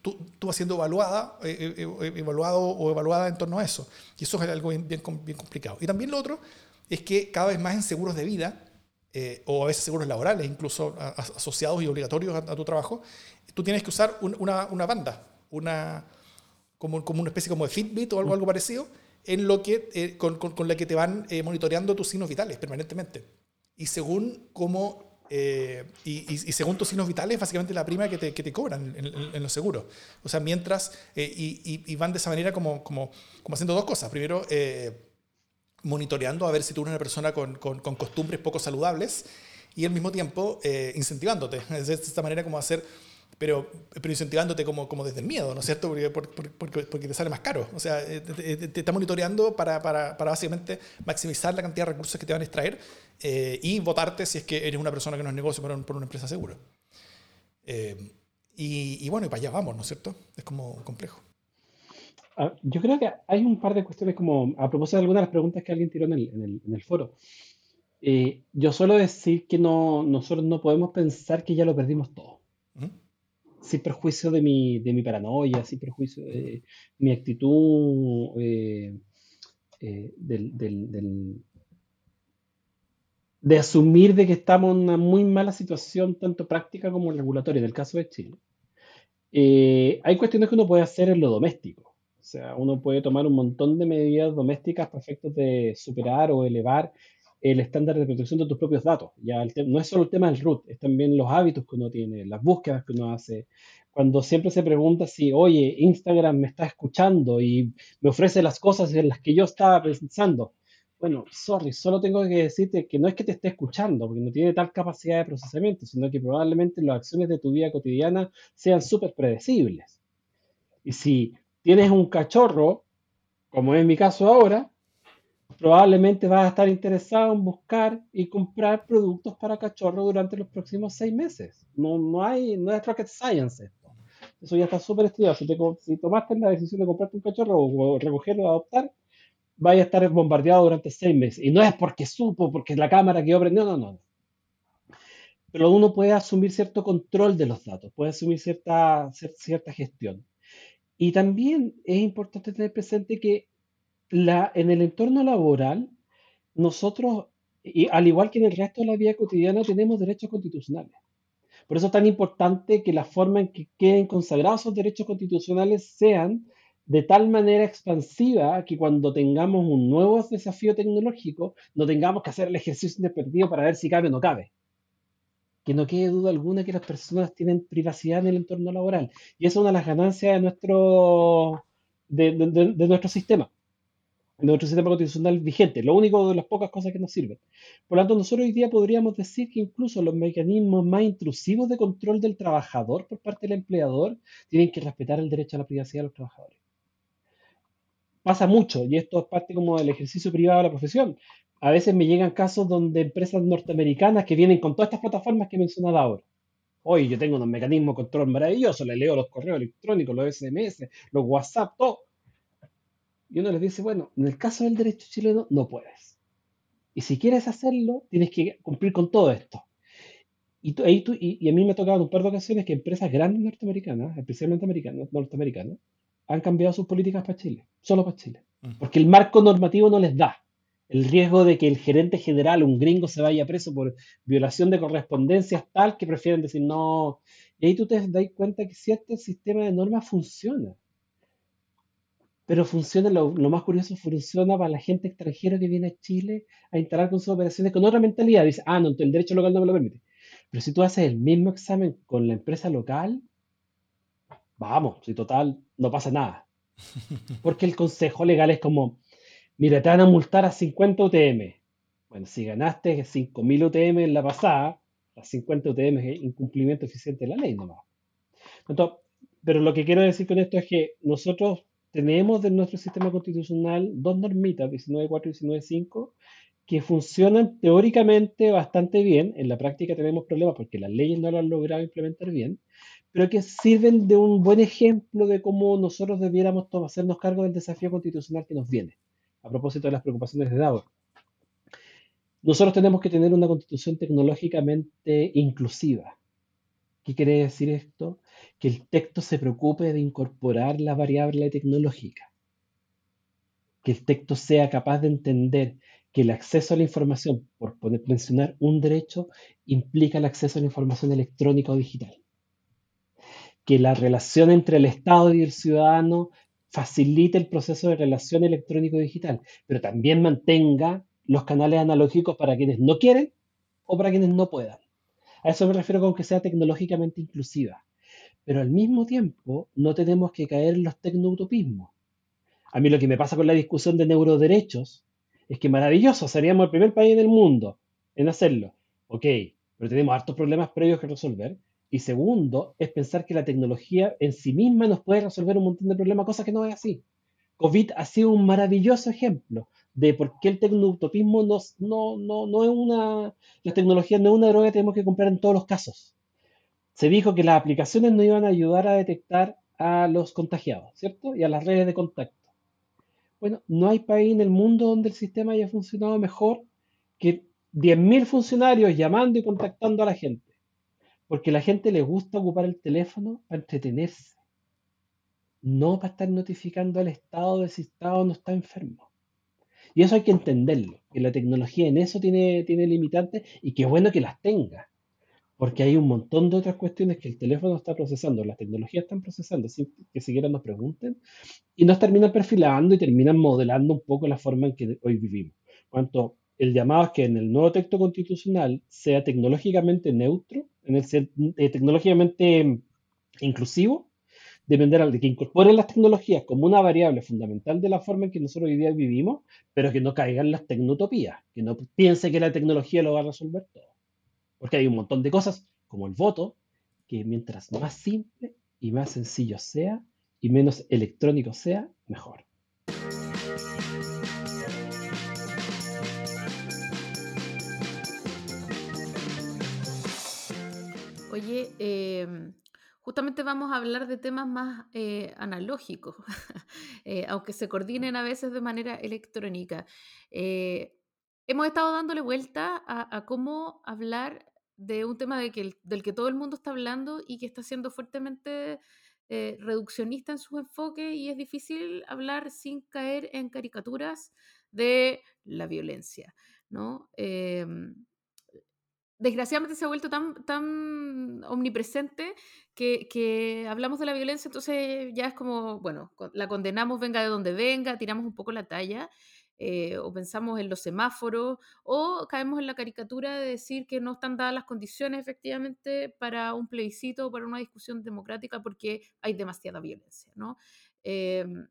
tú, tú, vas siendo evaluada, evaluado o evaluada en torno a eso. Y eso es algo bien, bien complicado. Y también lo otro es que cada vez más en seguros de vida, eh, o a veces seguros laborales, incluso asociados y obligatorios a, tu trabajo, tú tienes que usar una, una, banda, una, como, como, una especie como de Fitbit o algo, algo parecido, en lo que, eh, con, con, la que te van eh, monitoreando tus signos vitales permanentemente. Y según cómo y, y, según tus signos vitales, básicamente la prima que te, que te cobran en, en, los seguros. O sea, mientras, y, y, van de esa manera como, como, como haciendo dos cosas. Primero, monitoreando a ver si tú eres una persona con, con, costumbres poco saludables y al mismo tiempo eh, incentivándote. Es de esta manera como hacer, pero, pero incentivándote como, como desde el miedo, ¿no es cierto? Porque, porque, porque te sale más caro. O sea, eh, te, está monitoreando para, para, para, básicamente maximizar la cantidad de recursos que te van a extraer eh, y votarte si es que eres una persona que no es negocio por, por una empresa segura. y, y bueno, y para allá vamos, ¿no es cierto? Es como complejo. Ah, yo creo que hay un par de cuestiones como, a propósito de algunas de las preguntas que alguien tiró en el, en el, foro. Eh, yo suelo decir que no, nosotros no podemos pensar que ya lo perdimos todo. Sin perjuicio de mi, de mi paranoia, sin perjuicio de mi actitud eh, eh, del, del- de asumir de que estamos en una muy mala situación, tanto práctica como regulatoria, en el caso de Chile. hay cuestiones que uno puede hacer en lo doméstico. O sea, uno puede tomar un montón de medidas domésticas para efectos de superar o elevar el estándar de protección de tus propios datos. Ya no es solo el tema del root, es también los hábitos que uno tiene, las búsquedas que uno hace. Cuando siempre se pregunta si, oye, Instagram me está escuchando y me ofrece las cosas en las que yo estaba pensando. Bueno, sorry, solo tengo que decirte que no es que te esté escuchando, porque no tiene tal capacidad de procesamiento, sino que probablemente las acciones de tu vida cotidiana sean súper predecibles. Y si tienes un cachorro, como es mi caso ahora, probablemente vas a estar interesado en buscar y comprar productos para cachorro durante los próximos seis meses. No, no, hay, no es rocket science esto. Eso ya está súper estudiado. Si, tomaste la decisión de comprarte un cachorro o, recogerlo o adoptar, vaya a estar bombardeado durante seis meses. Y no es porque supo, porque la cámara quedó prendida, no, no, no. Pero uno puede asumir cierto control de los datos, puede asumir cierta, cierta gestión. Y también es importante tener presente que en el entorno laboral, nosotros, y al igual que en el resto de la vida cotidiana, tenemos derechos constitucionales. Por eso es tan importante que la forma en que queden consagrados esos derechos constitucionales sean de tal manera expansiva que cuando tengamos un nuevo desafío tecnológico, no tengamos que hacer el ejercicio perdido para ver si cabe o no cabe que no quede duda alguna que las personas tienen privacidad en el entorno laboral. Y esa es una de las ganancias de nuestro, de, nuestro sistema, de nuestro sistema constitucional vigente. Lo único de las pocas cosas que nos sirven. Por lo tanto, nosotros hoy día podríamos decir que incluso los mecanismos más intrusivos de control del trabajador por parte del empleador tienen que respetar el derecho a la privacidad de los trabajadores. Pasa mucho, y esto es parte como del ejercicio privado de la profesión a veces me llegan casos donde empresas norteamericanas que vienen con todas estas plataformas que he mencionado ahora. Hoy yo tengo unos mecanismos de control maravillosos, le leo los correos electrónicos, los SMS, los WhatsApp, todo. Y uno les dice, bueno, en el caso del derecho chileno no puedes. Y si quieres hacerlo, tienes que cumplir con todo esto. Y, y, a mí me ha tocado en un par de ocasiones que empresas grandes norteamericanas, especialmente americanas, norteamericanas, han cambiado sus políticas para Chile, solo para Chile. Porque el marco normativo no les da el riesgo de que el gerente general, un gringo, se vaya preso por violación de correspondencias tal que prefieren decir no. Y ahí tú te das cuenta que cierto sistema de normas funciona. Pero funciona, lo, más curioso, funciona para la gente extranjera que viene a Chile a instalar con sus operaciones con otra mentalidad. Dice, ah, no, el derecho local no me lo permite. Pero si tú haces el mismo examen con la empresa local, vamos, si total, no pasa nada. Porque el consejo legal es como, Mira, te van a multar a 50 UTM. Bueno, si ganaste 5.000 UTM en la pasada, las 50 UTM es incumplimiento eficiente de la ley nomás. Entonces, pero lo que quiero decir con esto es que nosotros tenemos en nuestro sistema constitucional dos normitas, 19.4 y 19.5, que funcionan teóricamente bastante bien. En la práctica tenemos problemas porque las leyes no lo han logrado implementar bien, pero que sirven de un buen ejemplo de cómo nosotros debiéramos hacernos cargo del desafío constitucional que nos viene a propósito de las preocupaciones de dados. Nosotros tenemos que tener una constitución tecnológicamente inclusiva. ¿Qué quiere decir esto? Que el texto se preocupe de incorporar la variable tecnológica. Que el texto sea capaz de entender que el acceso a la información, por mencionar un derecho, implica el acceso a la información electrónica o digital. Que la relación entre el Estado y el ciudadano facilite el proceso de relación electrónico-digital, pero también mantenga los canales analógicos para quienes no quieren o para quienes no puedan. A eso me refiero con que sea tecnológicamente inclusiva. Pero al mismo tiempo no tenemos que caer en los tecnoutopismos. A mí lo que me pasa con la discusión de neuroderechos es que maravilloso, seríamos el primer país en el mundo en hacerlo. Ok, pero tenemos hartos problemas previos que resolver. Y segundo, es pensar que la tecnología en sí misma nos puede resolver un montón de problemas, cosa que no es así. COVID ha sido un maravilloso ejemplo de por qué el tecnoutopismo no, no, no, no es una... La tecnología no es una droga que tenemos que comprar en todos los casos. Se dijo que las aplicaciones no iban a ayudar a detectar a los contagiados, ¿cierto? Y a las redes de contacto. Bueno, no hay país en el mundo donde el sistema haya funcionado mejor que 10.000 funcionarios llamando y contactando a la gente. Porque la gente le gusta ocupar el teléfono para entretenerse. No para estar notificando al Estado de si está o no está enfermo. Y eso hay que entenderlo, que la tecnología en eso tiene, tiene limitantes y que es bueno que las tenga. Porque hay un montón de otras cuestiones que el teléfono está procesando, las tecnologías están procesando, sin que siquiera nos pregunten, y nos terminan perfilando y terminan modelando un poco la forma en que hoy vivimos. Cuanto el llamado es que en el nuevo texto constitucional sea tecnológicamente neutro, eh, tecnológicamente inclusivo, dependerá de que incorporen las tecnologías como una variable fundamental de la forma en que nosotros hoy día vivimos, pero que no caigan las tecnotopías, que no piense que la tecnología lo va a resolver todo. Porque hay un montón de cosas, como el voto, que mientras más simple y más sencillo sea, y menos electrónico sea, mejor. Oye, em, justamente vamos a hablar de temas más eh, analógicos, eh, aunque se coordinen a veces de manera electrónica. Eh, hemos estado dándole vuelta a, cómo hablar de un tema del que todo el mundo está hablando y que está siendo fuertemente reduccionista en su enfoque y es difícil hablar sin caer en caricaturas de la violencia, ¿no? Desgraciadamente se ha vuelto tan, tan omnipresente que, que, hablamos de la violencia, entonces ya es como, bueno, la condenamos, venga de donde venga, tiramos un poco la talla eh, o pensamos en los semáforos, o caemos en la caricatura de decir que no están dadas las condiciones efectivamente para un plebiscito o para una discusión democrática porque hay demasiada violencia. ¿no? Em,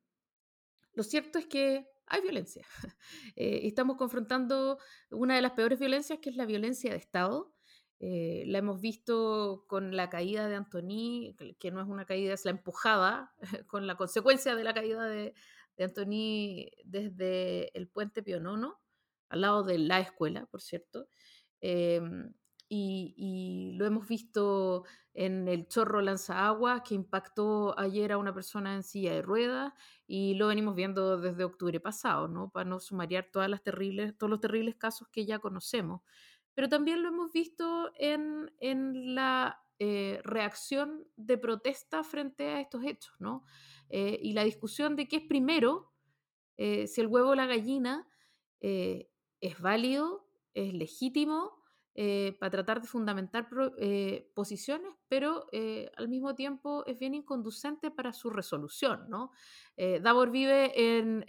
lo cierto es que hay violencia. eh, estamos confrontando una de las peores violencias, que es la violencia de Estado. Eh, la hemos visto con la caída de Antony, que no es una caída, es la empujada, con la consecuencia de la caída de, de desde el puente Pionono, al lado de la escuela, por cierto. Em, y, lo hemos visto en el chorro lanzagua que impactó ayer a una persona en silla de ruedas y lo venimos viendo desde octubre pasado, ¿no? Para no sumariar todas las terribles, todos los terribles casos que ya conocemos. Pero también lo hemos visto en, la eh, reacción de protesta frente a estos hechos, ¿no? Eh, y la discusión de qué es primero, eh, si el huevo o la gallina, es válido, es legítimo para tratar de fundamentar posiciones, pero al mismo tiempo es bien inconducente para su resolución. ¿no? Davor vive en,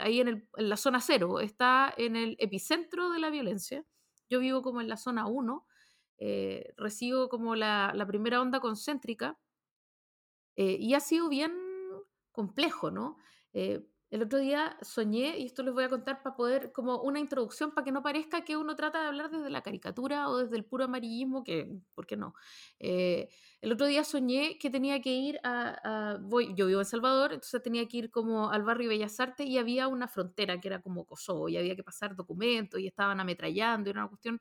ahí en, la zona cero, está en el epicentro de la violencia. Yo vivo como en la zona 1, recibo como la, primera onda concéntrica y ha sido bien complejo, ¿no? Eh, el otro día soñé, y esto les voy a contar para poder, como una introducción, para que no parezca que uno trata de hablar desde la caricatura o desde el puro amarillismo, que, ¿por qué no? Eh, el otro día soñé que tenía que ir a, voy, yo vivo en Salvador, entonces tenía que ir como al barrio Bellas Artes y había una frontera que era como Kosovo y había que pasar documentos y estaban ametrallando, y era una cuestión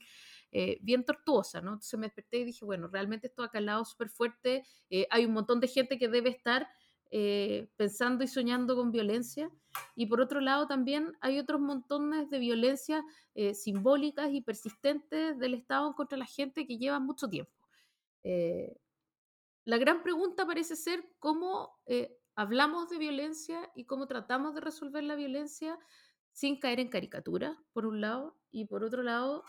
eh, bien tortuosa, ¿no? Entonces me desperté y dije, bueno, realmente esto ha calado súper fuerte, hay un montón de gente que debe estar eh, pensando y soñando con violencia. Y por otro lado también hay otros montones de violencia eh, simbólicas y persistentes del Estado contra la gente que llevan mucho tiempo. Eh, la gran pregunta parece ser cómo hablamos de violencia y cómo tratamos de resolver la violencia sin caer en caricatura, por un lado, y por otro lado,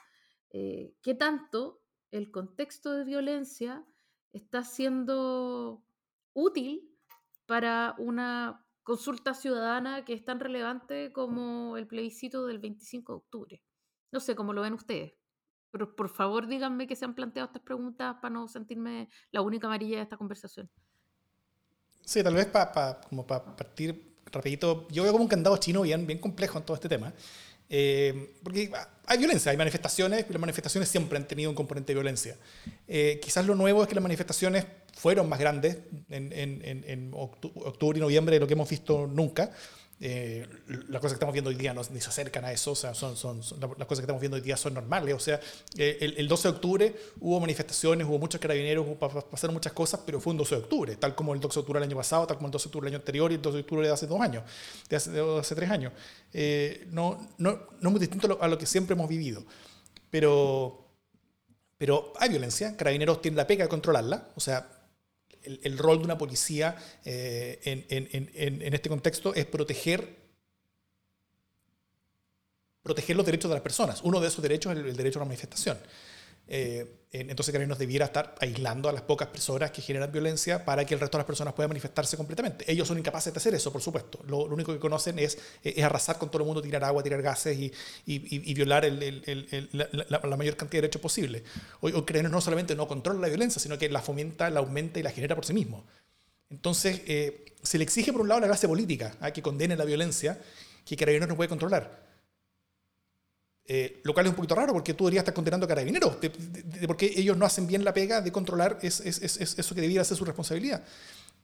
qué tanto el contexto de violencia está siendo útil para una consulta ciudadana que es tan relevante como el plebiscito del 25 de octubre. No sé cómo lo ven ustedes, pero por favor díganme que se han planteado estas preguntas para no sentirme la única amarilla de esta conversación. Sí, tal vez para como para partir rapidito, yo veo como un candado chino bien, bien complejo en todo este tema. Eh, porque hay violencia, hay manifestaciones, pero las manifestaciones siempre han tenido un componente de violencia. Eh, quizás lo nuevo es que las manifestaciones fueron más grandes en, en, en octubre y noviembre de lo que hemos visto nunca. Eh, las cosas que estamos viendo hoy día no, ni se acercan a eso, o sea, son, son, las cosas que estamos viendo hoy día son normales. O sea, eh, el, 12 de octubre hubo manifestaciones, hubo muchos carabineros, hubo, pasaron muchas cosas, pero fue un 12 de octubre, tal como el 12 de octubre del año pasado, tal como el 12 de octubre del año anterior y el 12 de octubre de hace dos años, de hace, tres años. Eh, no, no, no muy distinto a lo, que siempre hemos vivido, pero, pero hay violencia, carabineros tienen la pega de controlarla, o sea, el, rol de una policía eh, en, este contexto es proteger, proteger los derechos de las personas. Uno de esos derechos es el, derecho a la manifestación. Eh, entonces nos debiera estar aislando a las pocas personas que generan violencia para que el resto de las personas puedan manifestarse completamente. Ellos son incapaces de hacer eso, por supuesto. Lo, único que conocen es, es, arrasar con todo el mundo, tirar agua, tirar gases y, y, violar la, mayor cantidad de derechos posible. Hoy, hoy no solamente no controla la violencia, sino que la fomenta, la aumenta y la genera por sí mismo. Entonces, eh, se le exige por un lado la clase política a que condene la violencia que Carabineros no puede controlar eh, lo cual es un poquito raro porque tú deberías estar condenando a carabineros, de, porque ellos no hacen bien la pega de controlar es, eso que debiera ser su responsabilidad.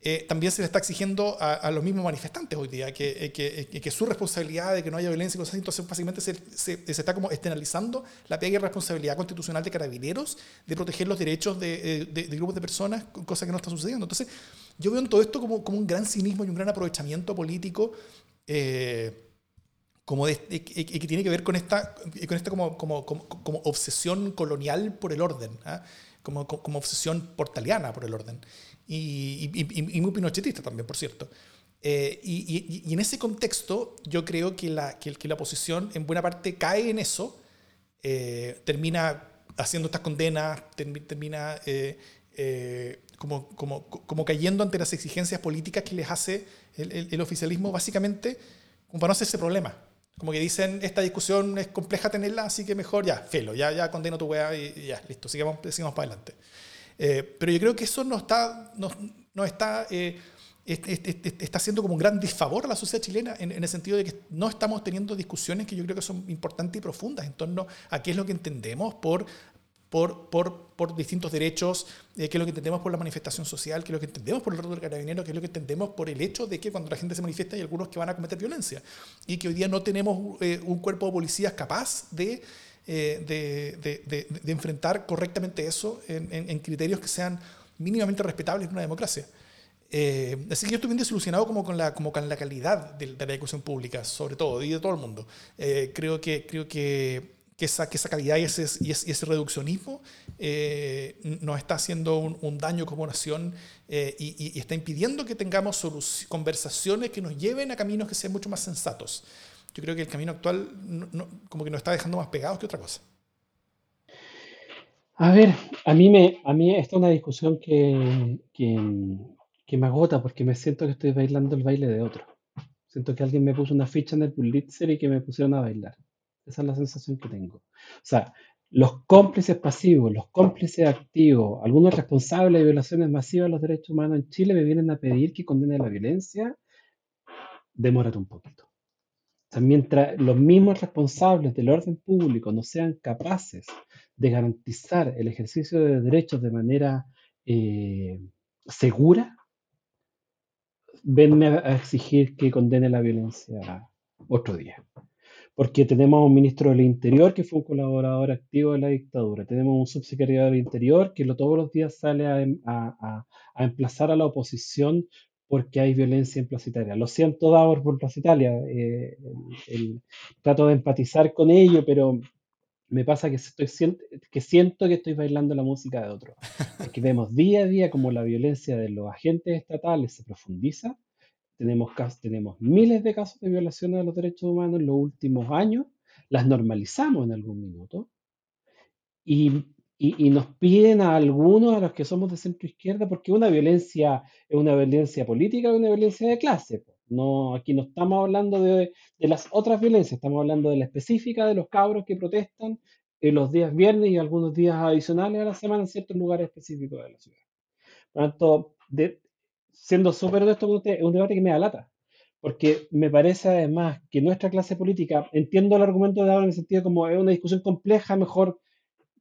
Eh, también se le está exigiendo a, los mismos manifestantes hoy día que, eh, que, que, su responsabilidad de que no haya violencia y cosas así, entonces básicamente se, se, está como externalizando la pega y responsabilidad constitucional de carabineros de proteger los derechos de, de, grupos de personas, cosa que no está sucediendo. Entonces yo veo en todo esto como, como un gran cinismo y un gran aprovechamiento político. Eh, como de, que tiene que ver con esta, con esta como, como, como, obsesión colonial por el orden, ¿ah? como, como, obsesión portaliana por el orden, y, y, muy pinochetista también, por cierto. Eh, y, en ese contexto, yo creo que la, que, que la oposición en buena parte cae en eso, eh, termina haciendo estas condenas, termina eh, como, como, como, cayendo ante las exigencias políticas que les hace el, el, el oficialismo, básicamente, como para no hacer ese problema. Como que dicen, esta discusión es compleja tenerla, así que mejor ya, felo, ya, ya condeno tu weá y, ya, listo, sigamos, sigamos para adelante. Eh, pero yo creo que eso no está, no, no está, eh, está haciendo como un gran disfavor a la sociedad chilena en, en, el sentido de que no estamos teniendo discusiones que yo creo que son importantes y profundas en torno a qué es lo que entendemos por por, por, por distintos derechos, eh, qué es lo que entendemos por la manifestación social, qué es lo que entendemos por el rol del carabinero, qué es lo que entendemos por el hecho de que cuando la gente se manifiesta hay algunos que van a cometer violencia y que hoy día no tenemos eh, un cuerpo de policías capaz de, eh, de, de, de, enfrentar correctamente eso en, en, criterios que sean mínimamente respetables en una democracia. así que yo estoy bien desilusionado como con la, como con la calidad de, la discusión pública, sobre todo, y de todo el mundo. creo que, creo que que esa, que esa calidad y ese, y ese, reduccionismo eh, nos está haciendo un, daño como nación eh, y, está impidiendo que tengamos conversaciones que nos lleven a caminos que sean mucho más sensatos. Yo creo que el camino actual como que nos está dejando más pegados que otra cosa. A ver, a mí, me, a mí esta es una discusión que, que, que me agota porque me siento que estoy bailando el baile de otro. Siento que alguien me puso una ficha en el Pulitzer y que me pusieron a bailar. Esa es la sensación que tengo. O sea, los cómplices pasivos, los cómplices activos, algunos responsables de violaciones masivas de los derechos humanos en Chile me vienen a pedir que condene la violencia, demórate un poquito. O sea, mientras los mismos responsables del orden público no sean capaces de garantizar el ejercicio de derechos de manera eh, segura, venme a exigir que condene la violencia otro día porque tenemos un ministro del Interior que fue un colaborador activo de la dictadura, tenemos un subsecretario del Interior que lo, todos los días sale a, em, a, a, emplazar a la oposición porque hay violencia en. Lo siento, Davor, por Plaza Italia, eh, trato de empatizar con ello, pero me pasa que, estoy, que siento que estoy bailando la música de otro, porque vemos día a día como la violencia de los agentes estatales se profundiza tenemos, tenemos miles de casos de violaciones de los derechos humanos en los últimos años, las normalizamos en algún minuto y, y, nos piden a algunos, a los que somos de centro izquierda, porque una violencia es una violencia política, una violencia de clase. No, aquí no estamos hablando de, de, las otras violencias, estamos hablando de la específica de los cabros que protestan en los días viernes y algunos días adicionales a la semana en ciertos lugares específicos de la ciudad. Por lo tanto, de, siendo súper honesto con usted, es un debate que me da lata. porque me parece además que nuestra clase política, entiendo el argumento de ahora en el sentido como es una discusión compleja, mejor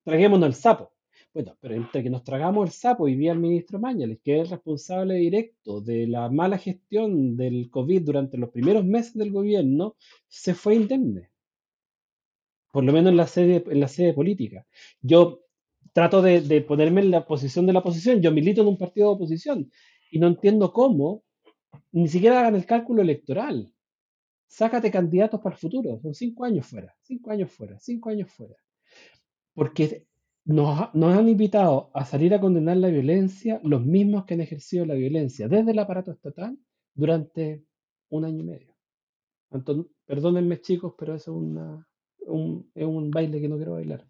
traguémonos el sapo. Bueno, pero entre que nos tragamos el sapo y vi al ministro Mañales, que es el responsable directo de la mala gestión del COVID durante los primeros meses del gobierno, se fue indemne. Por lo menos en la sede, en la sede política. Yo trato de, de ponerme en la posición de la oposición. Yo milito en un partido de oposición y no entiendo cómo ni siquiera hagan el cálculo electoral. Sácate candidatos para el futuro. Son cinco años fuera, cinco años fuera, cinco años fuera. Porque nos, nos han invitado a salir a condenar la violencia los mismos que han ejercido la violencia desde el aparato estatal durante un año y medio. Perdónenme chicos, pero eso es, una, un, es un baile que no quiero bailar.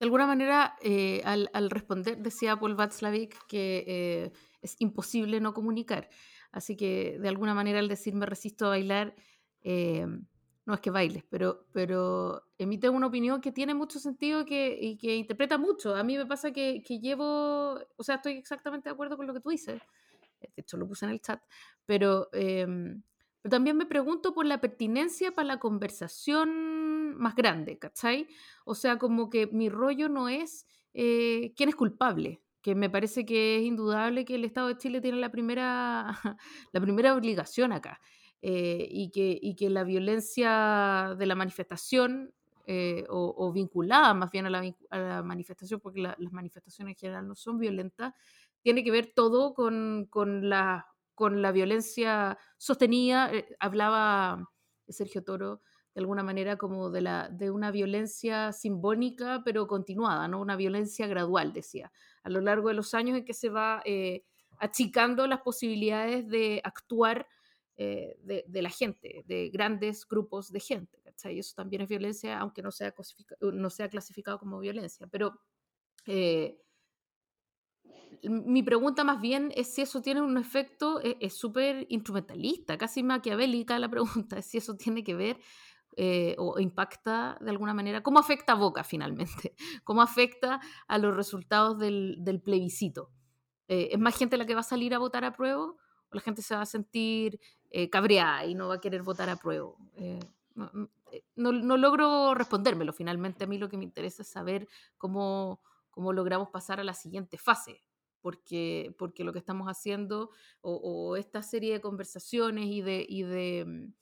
De alguna manera, eh, al, al responder, decía Paul Václavic que eh, es imposible no comunicar. Así que, de alguna manera, al decir me resisto a bailar, eh, no es que bailes, pero, pero emite una opinión que tiene mucho sentido que, y que interpreta mucho. A mí me pasa que, que llevo, o sea, estoy exactamente de acuerdo con lo que tú dices. De hecho, lo puse en el chat. Pero, em, pero también me pregunto por la pertinencia para la conversación más grande, ¿cachai? O sea, como que mi rollo no es eh, quién es culpable, que me parece que es indudable que el Estado de Chile tiene la primera, la primera obligación acá. eh, y, que, y que la violencia de la manifestación eh, o, o vinculada más bien a la, manifestación, porque la- las manifestaciones en general no son violentas, tiene que ver todo con, con la, con la violencia sostenida. eh, hablaba Sergio Toro de alguna manera como de, la, de una violencia simbólica pero continuada, ¿no? una violencia gradual, decía, a lo largo de los años en que se va eh, achicando las posibilidades de actuar eh, de, la gente, de grandes grupos de gente. ¿cachai? Eso también es violencia, aunque no sea, cosifica- no sea clasificado como violencia. Pero eh, mi pregunta más bien es si eso tiene un efecto, e- es súper instrumentalista, casi maquiavélica la pregunta, es si eso tiene que ver eh, o impacta de alguna manera, cómo afecta a Boca finalmente, cómo afecta a los resultados del, plebiscito. Eh, ¿Es más gente la que va a salir a votar a prueba o la gente se va a sentir eh, cabreada y no va a querer votar a prueba? Eh, no, no- no- logro respondérmelo. Finalmente a mí lo que me interesa es saber cómo, cómo logramos pasar a la siguiente fase, porque, porque lo que estamos haciendo o, esta serie de conversaciones y de, y de, mm,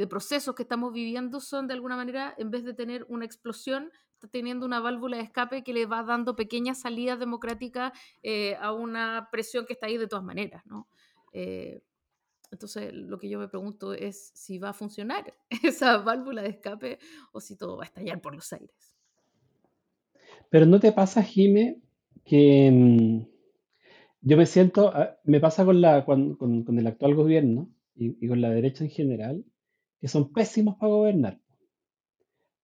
de procesos que estamos viviendo son de alguna manera, en vez de tener una explosión, está teniendo una válvula de escape que le va dando pequeñas salidas democráticas eh, a una presión que está ahí de todas maneras, ¿no? Eh, entonces, lo que yo me pregunto es si va a funcionar esa válvula de escape o si todo va a estallar por los aires. Pero ¿no te pasa, Jime, que mm, yo me siento, ah, me pasa con la, con, con- con el actual gobierno y, y con la derecha en general, que son pésimos para gobernar,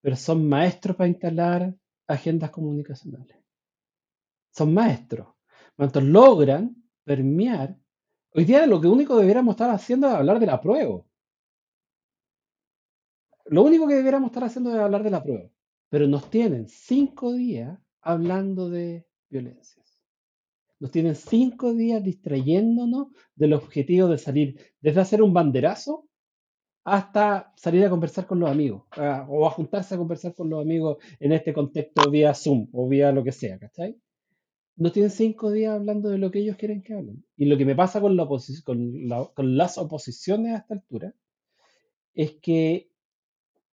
pero son maestros para instalar agendas comunicacionales. Son maestros. Cuanto logran permear, hoy día lo que único debiéramos estar haciendo es hablar del apruebo. Lo único que debiéramos estar haciendo es hablar del apruebo. Pero nos tienen cinco días hablando de violencias. Nos tienen cinco días distrayéndonos del objetivo de salir desde hacer un banderazo hasta salir a conversar con los amigos o a juntarse a conversar con los amigos en este contexto vía Zoom o vía lo que sea, ¿cachai? Nos tienen cinco días hablando de lo que ellos quieren que hablen. Y lo que me pasa con, las oposiciones a esta altura es que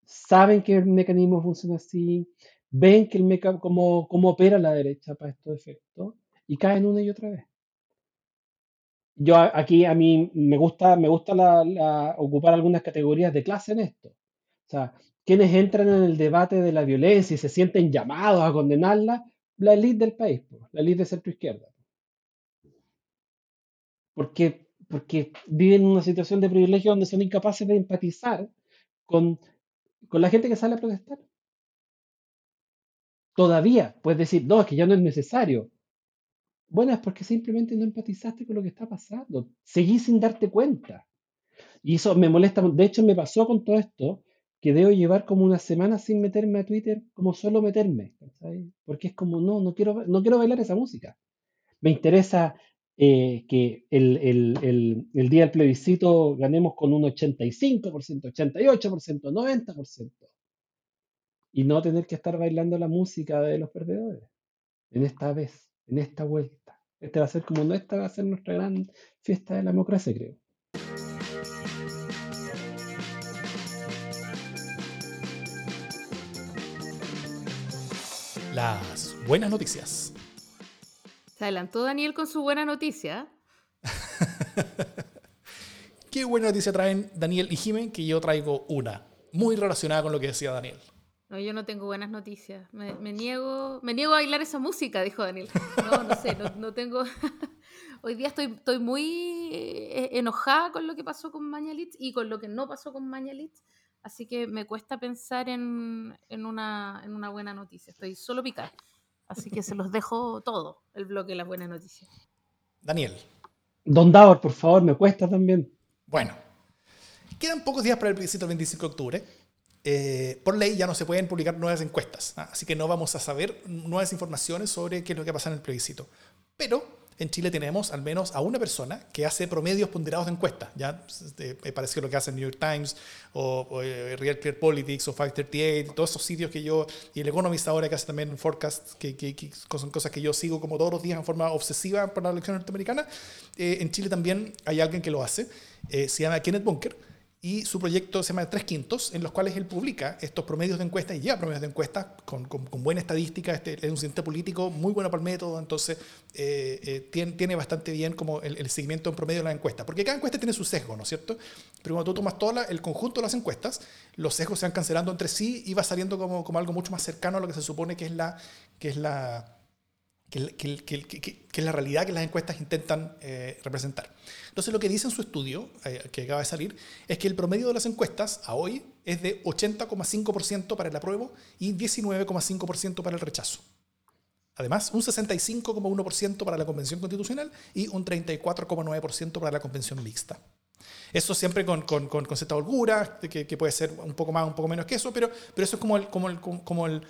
saben que el mecanismo funciona así, ven que el cómo, cómo opera la derecha para estos efectos y caen una y otra vez. Yo aquí a mí me gusta, me gusta ocupar algunas categorías de clase en esto. O sea, quienes entran en el debate de la violencia y se sienten llamados a condenarla, la élite del país, la élite de centro izquierda. Porque, porque viven en una situación de privilegio donde son incapaces de empatizar con, con la gente que sale a protestar. Todavía puedes decir, no, es que ya no es necesario. Bueno, es porque simplemente no empatizaste con lo que está pasando. Seguís sin darte cuenta. Y eso me molesta. De hecho, me pasó con todo esto que debo llevar como una semana sin meterme a Twitter, como solo meterme. Porque es como, no, no quiero, no quiero bailar esa música. Me interesa eh, que el- el día del plebiscito ganemos con un 85%, 88%, 90%, y no tener que estar bailando la música de los perdedores en esta vez, en esta vuelta. Este va a ser como no, esta va a ser nuestra gran fiesta de la democracia, creo. Las buenas noticias. Se adelantó Daniel con su buena noticia. Qué buena noticia traen Daniel y Jimen, que yo traigo una, muy relacionada con lo que decía Daniel. No, yo no tengo buenas noticias. Me, me niego, me niego a bailar esa música, dijo Daniel. No, no sé, no, no tengo. Hoy día estoy, estoy muy eh, enojada con lo que pasó con Mañalich y con lo que no pasó con Mañalich. Así que me cuesta pensar en, en una, en una buena noticia. Estoy solo picada. Así que se los dejo todo, el bloque de las buenas noticias. Daniel, Don Davor, por favor, me cuesta también. bueno, quedan pocos días para el plebiscito del 25 de octubre. Eh, por ley ya no se pueden publicar nuevas encuestas, ¿ah? así que no vamos a saber nuevas informaciones sobre qué es lo que pasa en el plebiscito. Pero en Chile tenemos al menos a una persona que hace promedios ponderados de encuestas. Ya eh, me parece lo que hace el New York Times o, o, eh, Real Clear Politics o 538, todos esos sitios que yo, y el Economist ahora que hace también forecast, que, que, que son cosas que yo sigo como todos los días en forma obsesiva para la elección norteamericana. Eh, en Chile también hay alguien que lo hace, eh, se llama Kenneth Bunker y su proyecto se llama Tres Quintos, en los cuales él publica estos promedios de encuestas y lleva promedios de encuestas con, con, buena estadística. Este es un cientista político muy bueno para el método, entonces eh, eh, tiene, tiene, bastante bien como el, seguimiento en promedio de las encuestas, porque cada encuesta tiene su sesgo, ¿no es cierto? Pero cuando tú tomas todo el conjunto de las encuestas, los sesgos se van cancelando entre sí y va saliendo como, como algo mucho más cercano a lo que se supone que es la. Que es la que, que, que, que, es la realidad que las encuestas intentan eh, representar. Entonces, lo que dice en su estudio, eh, que acaba de salir, es que el promedio de las encuestas a hoy es de 80,5% para el apruebo y 19,5% para el rechazo. Además, un 65,1% para la Convención Constitucional y un 34,9% para la Convención Mixta. Eso siempre con, con, con, con cierta holgura, que, que, puede ser un poco más, un poco menos que eso, pero, pero eso es como el, como el, como el,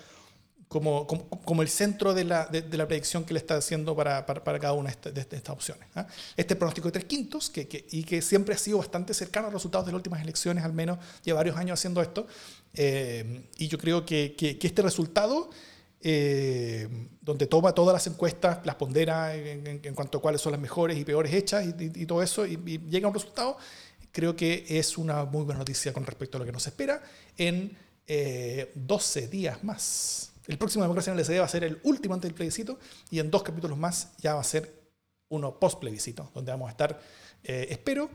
como, como, como, el centro de la, de, de, la predicción que le está haciendo para, para, para cada una de, de, estas opciones. ¿eh? Este pronóstico de tres quintos, que, que, y que siempre ha sido bastante cercano a los resultados de las últimas elecciones, al menos lleva varios años haciendo esto, eh, y yo creo que, que este resultado, eh, donde toma todas las encuestas, las pondera en, en, en, cuanto a cuáles son las mejores y peores hechas y, y, y todo eso, y, y, llega a un resultado, creo que es una muy buena noticia con respecto a lo que nos espera en 12 días más. El próximo Democracia en el SD va a ser el último antes del plebiscito y en dos capítulos más ya va a ser uno post plebiscito, donde vamos a estar, eh, espero,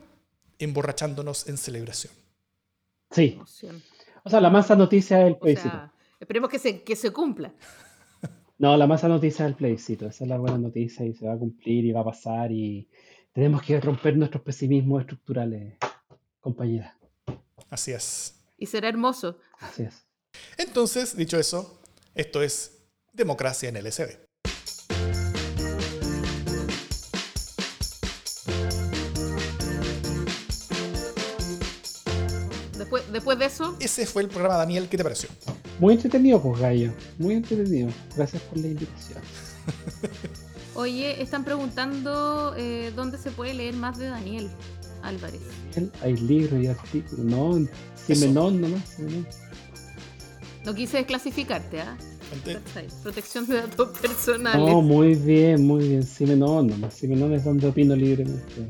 emborrachándonos en celebración. Sí. O sea, la masa noticia del plebiscito. O sea, esperemos que se, que se cumpla. No, la masa noticia del plebiscito. Esa es la buena noticia y se va a cumplir y va a pasar y tenemos que romper nuestros pesimismos estructurales, compañera. Así es. Y será hermoso. Así es. Entonces, dicho eso, esto es Democracia en LSD. Después, después de eso. Ese fue el programa, Daniel. ¿Qué te pareció? Muy entretenido, pues, Gallo. Muy entretenido. Gracias por la invitación. Oye, están preguntando eh, dónde se puede leer más de Daniel Álvarez. Hay libros y artículos. No, Simenón nomás. Simenón. No quise desclasificarte, ¿ah? ¿eh? Protección de datos personales. No, muy bien, muy bien. Simenón nomás. Simenón es donde opino libremente.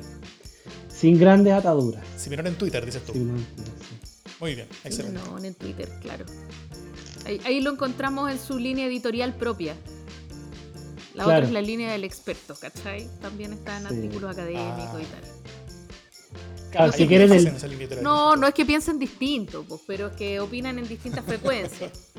Sin grandes ataduras. Simenón en Twitter, dices tú. Simenón, sí. Muy bien, excelente. Simenón en Twitter, claro. Ahí, ahí, lo encontramos en su línea editorial propia. La claro. otra es la línea del experto, ¿cachai? También está en sí. artículos académicos ah. y tal. Claro, si quieren el... No, no es que piensen distinto, pues, pero es que opinan en distintas frecuencias.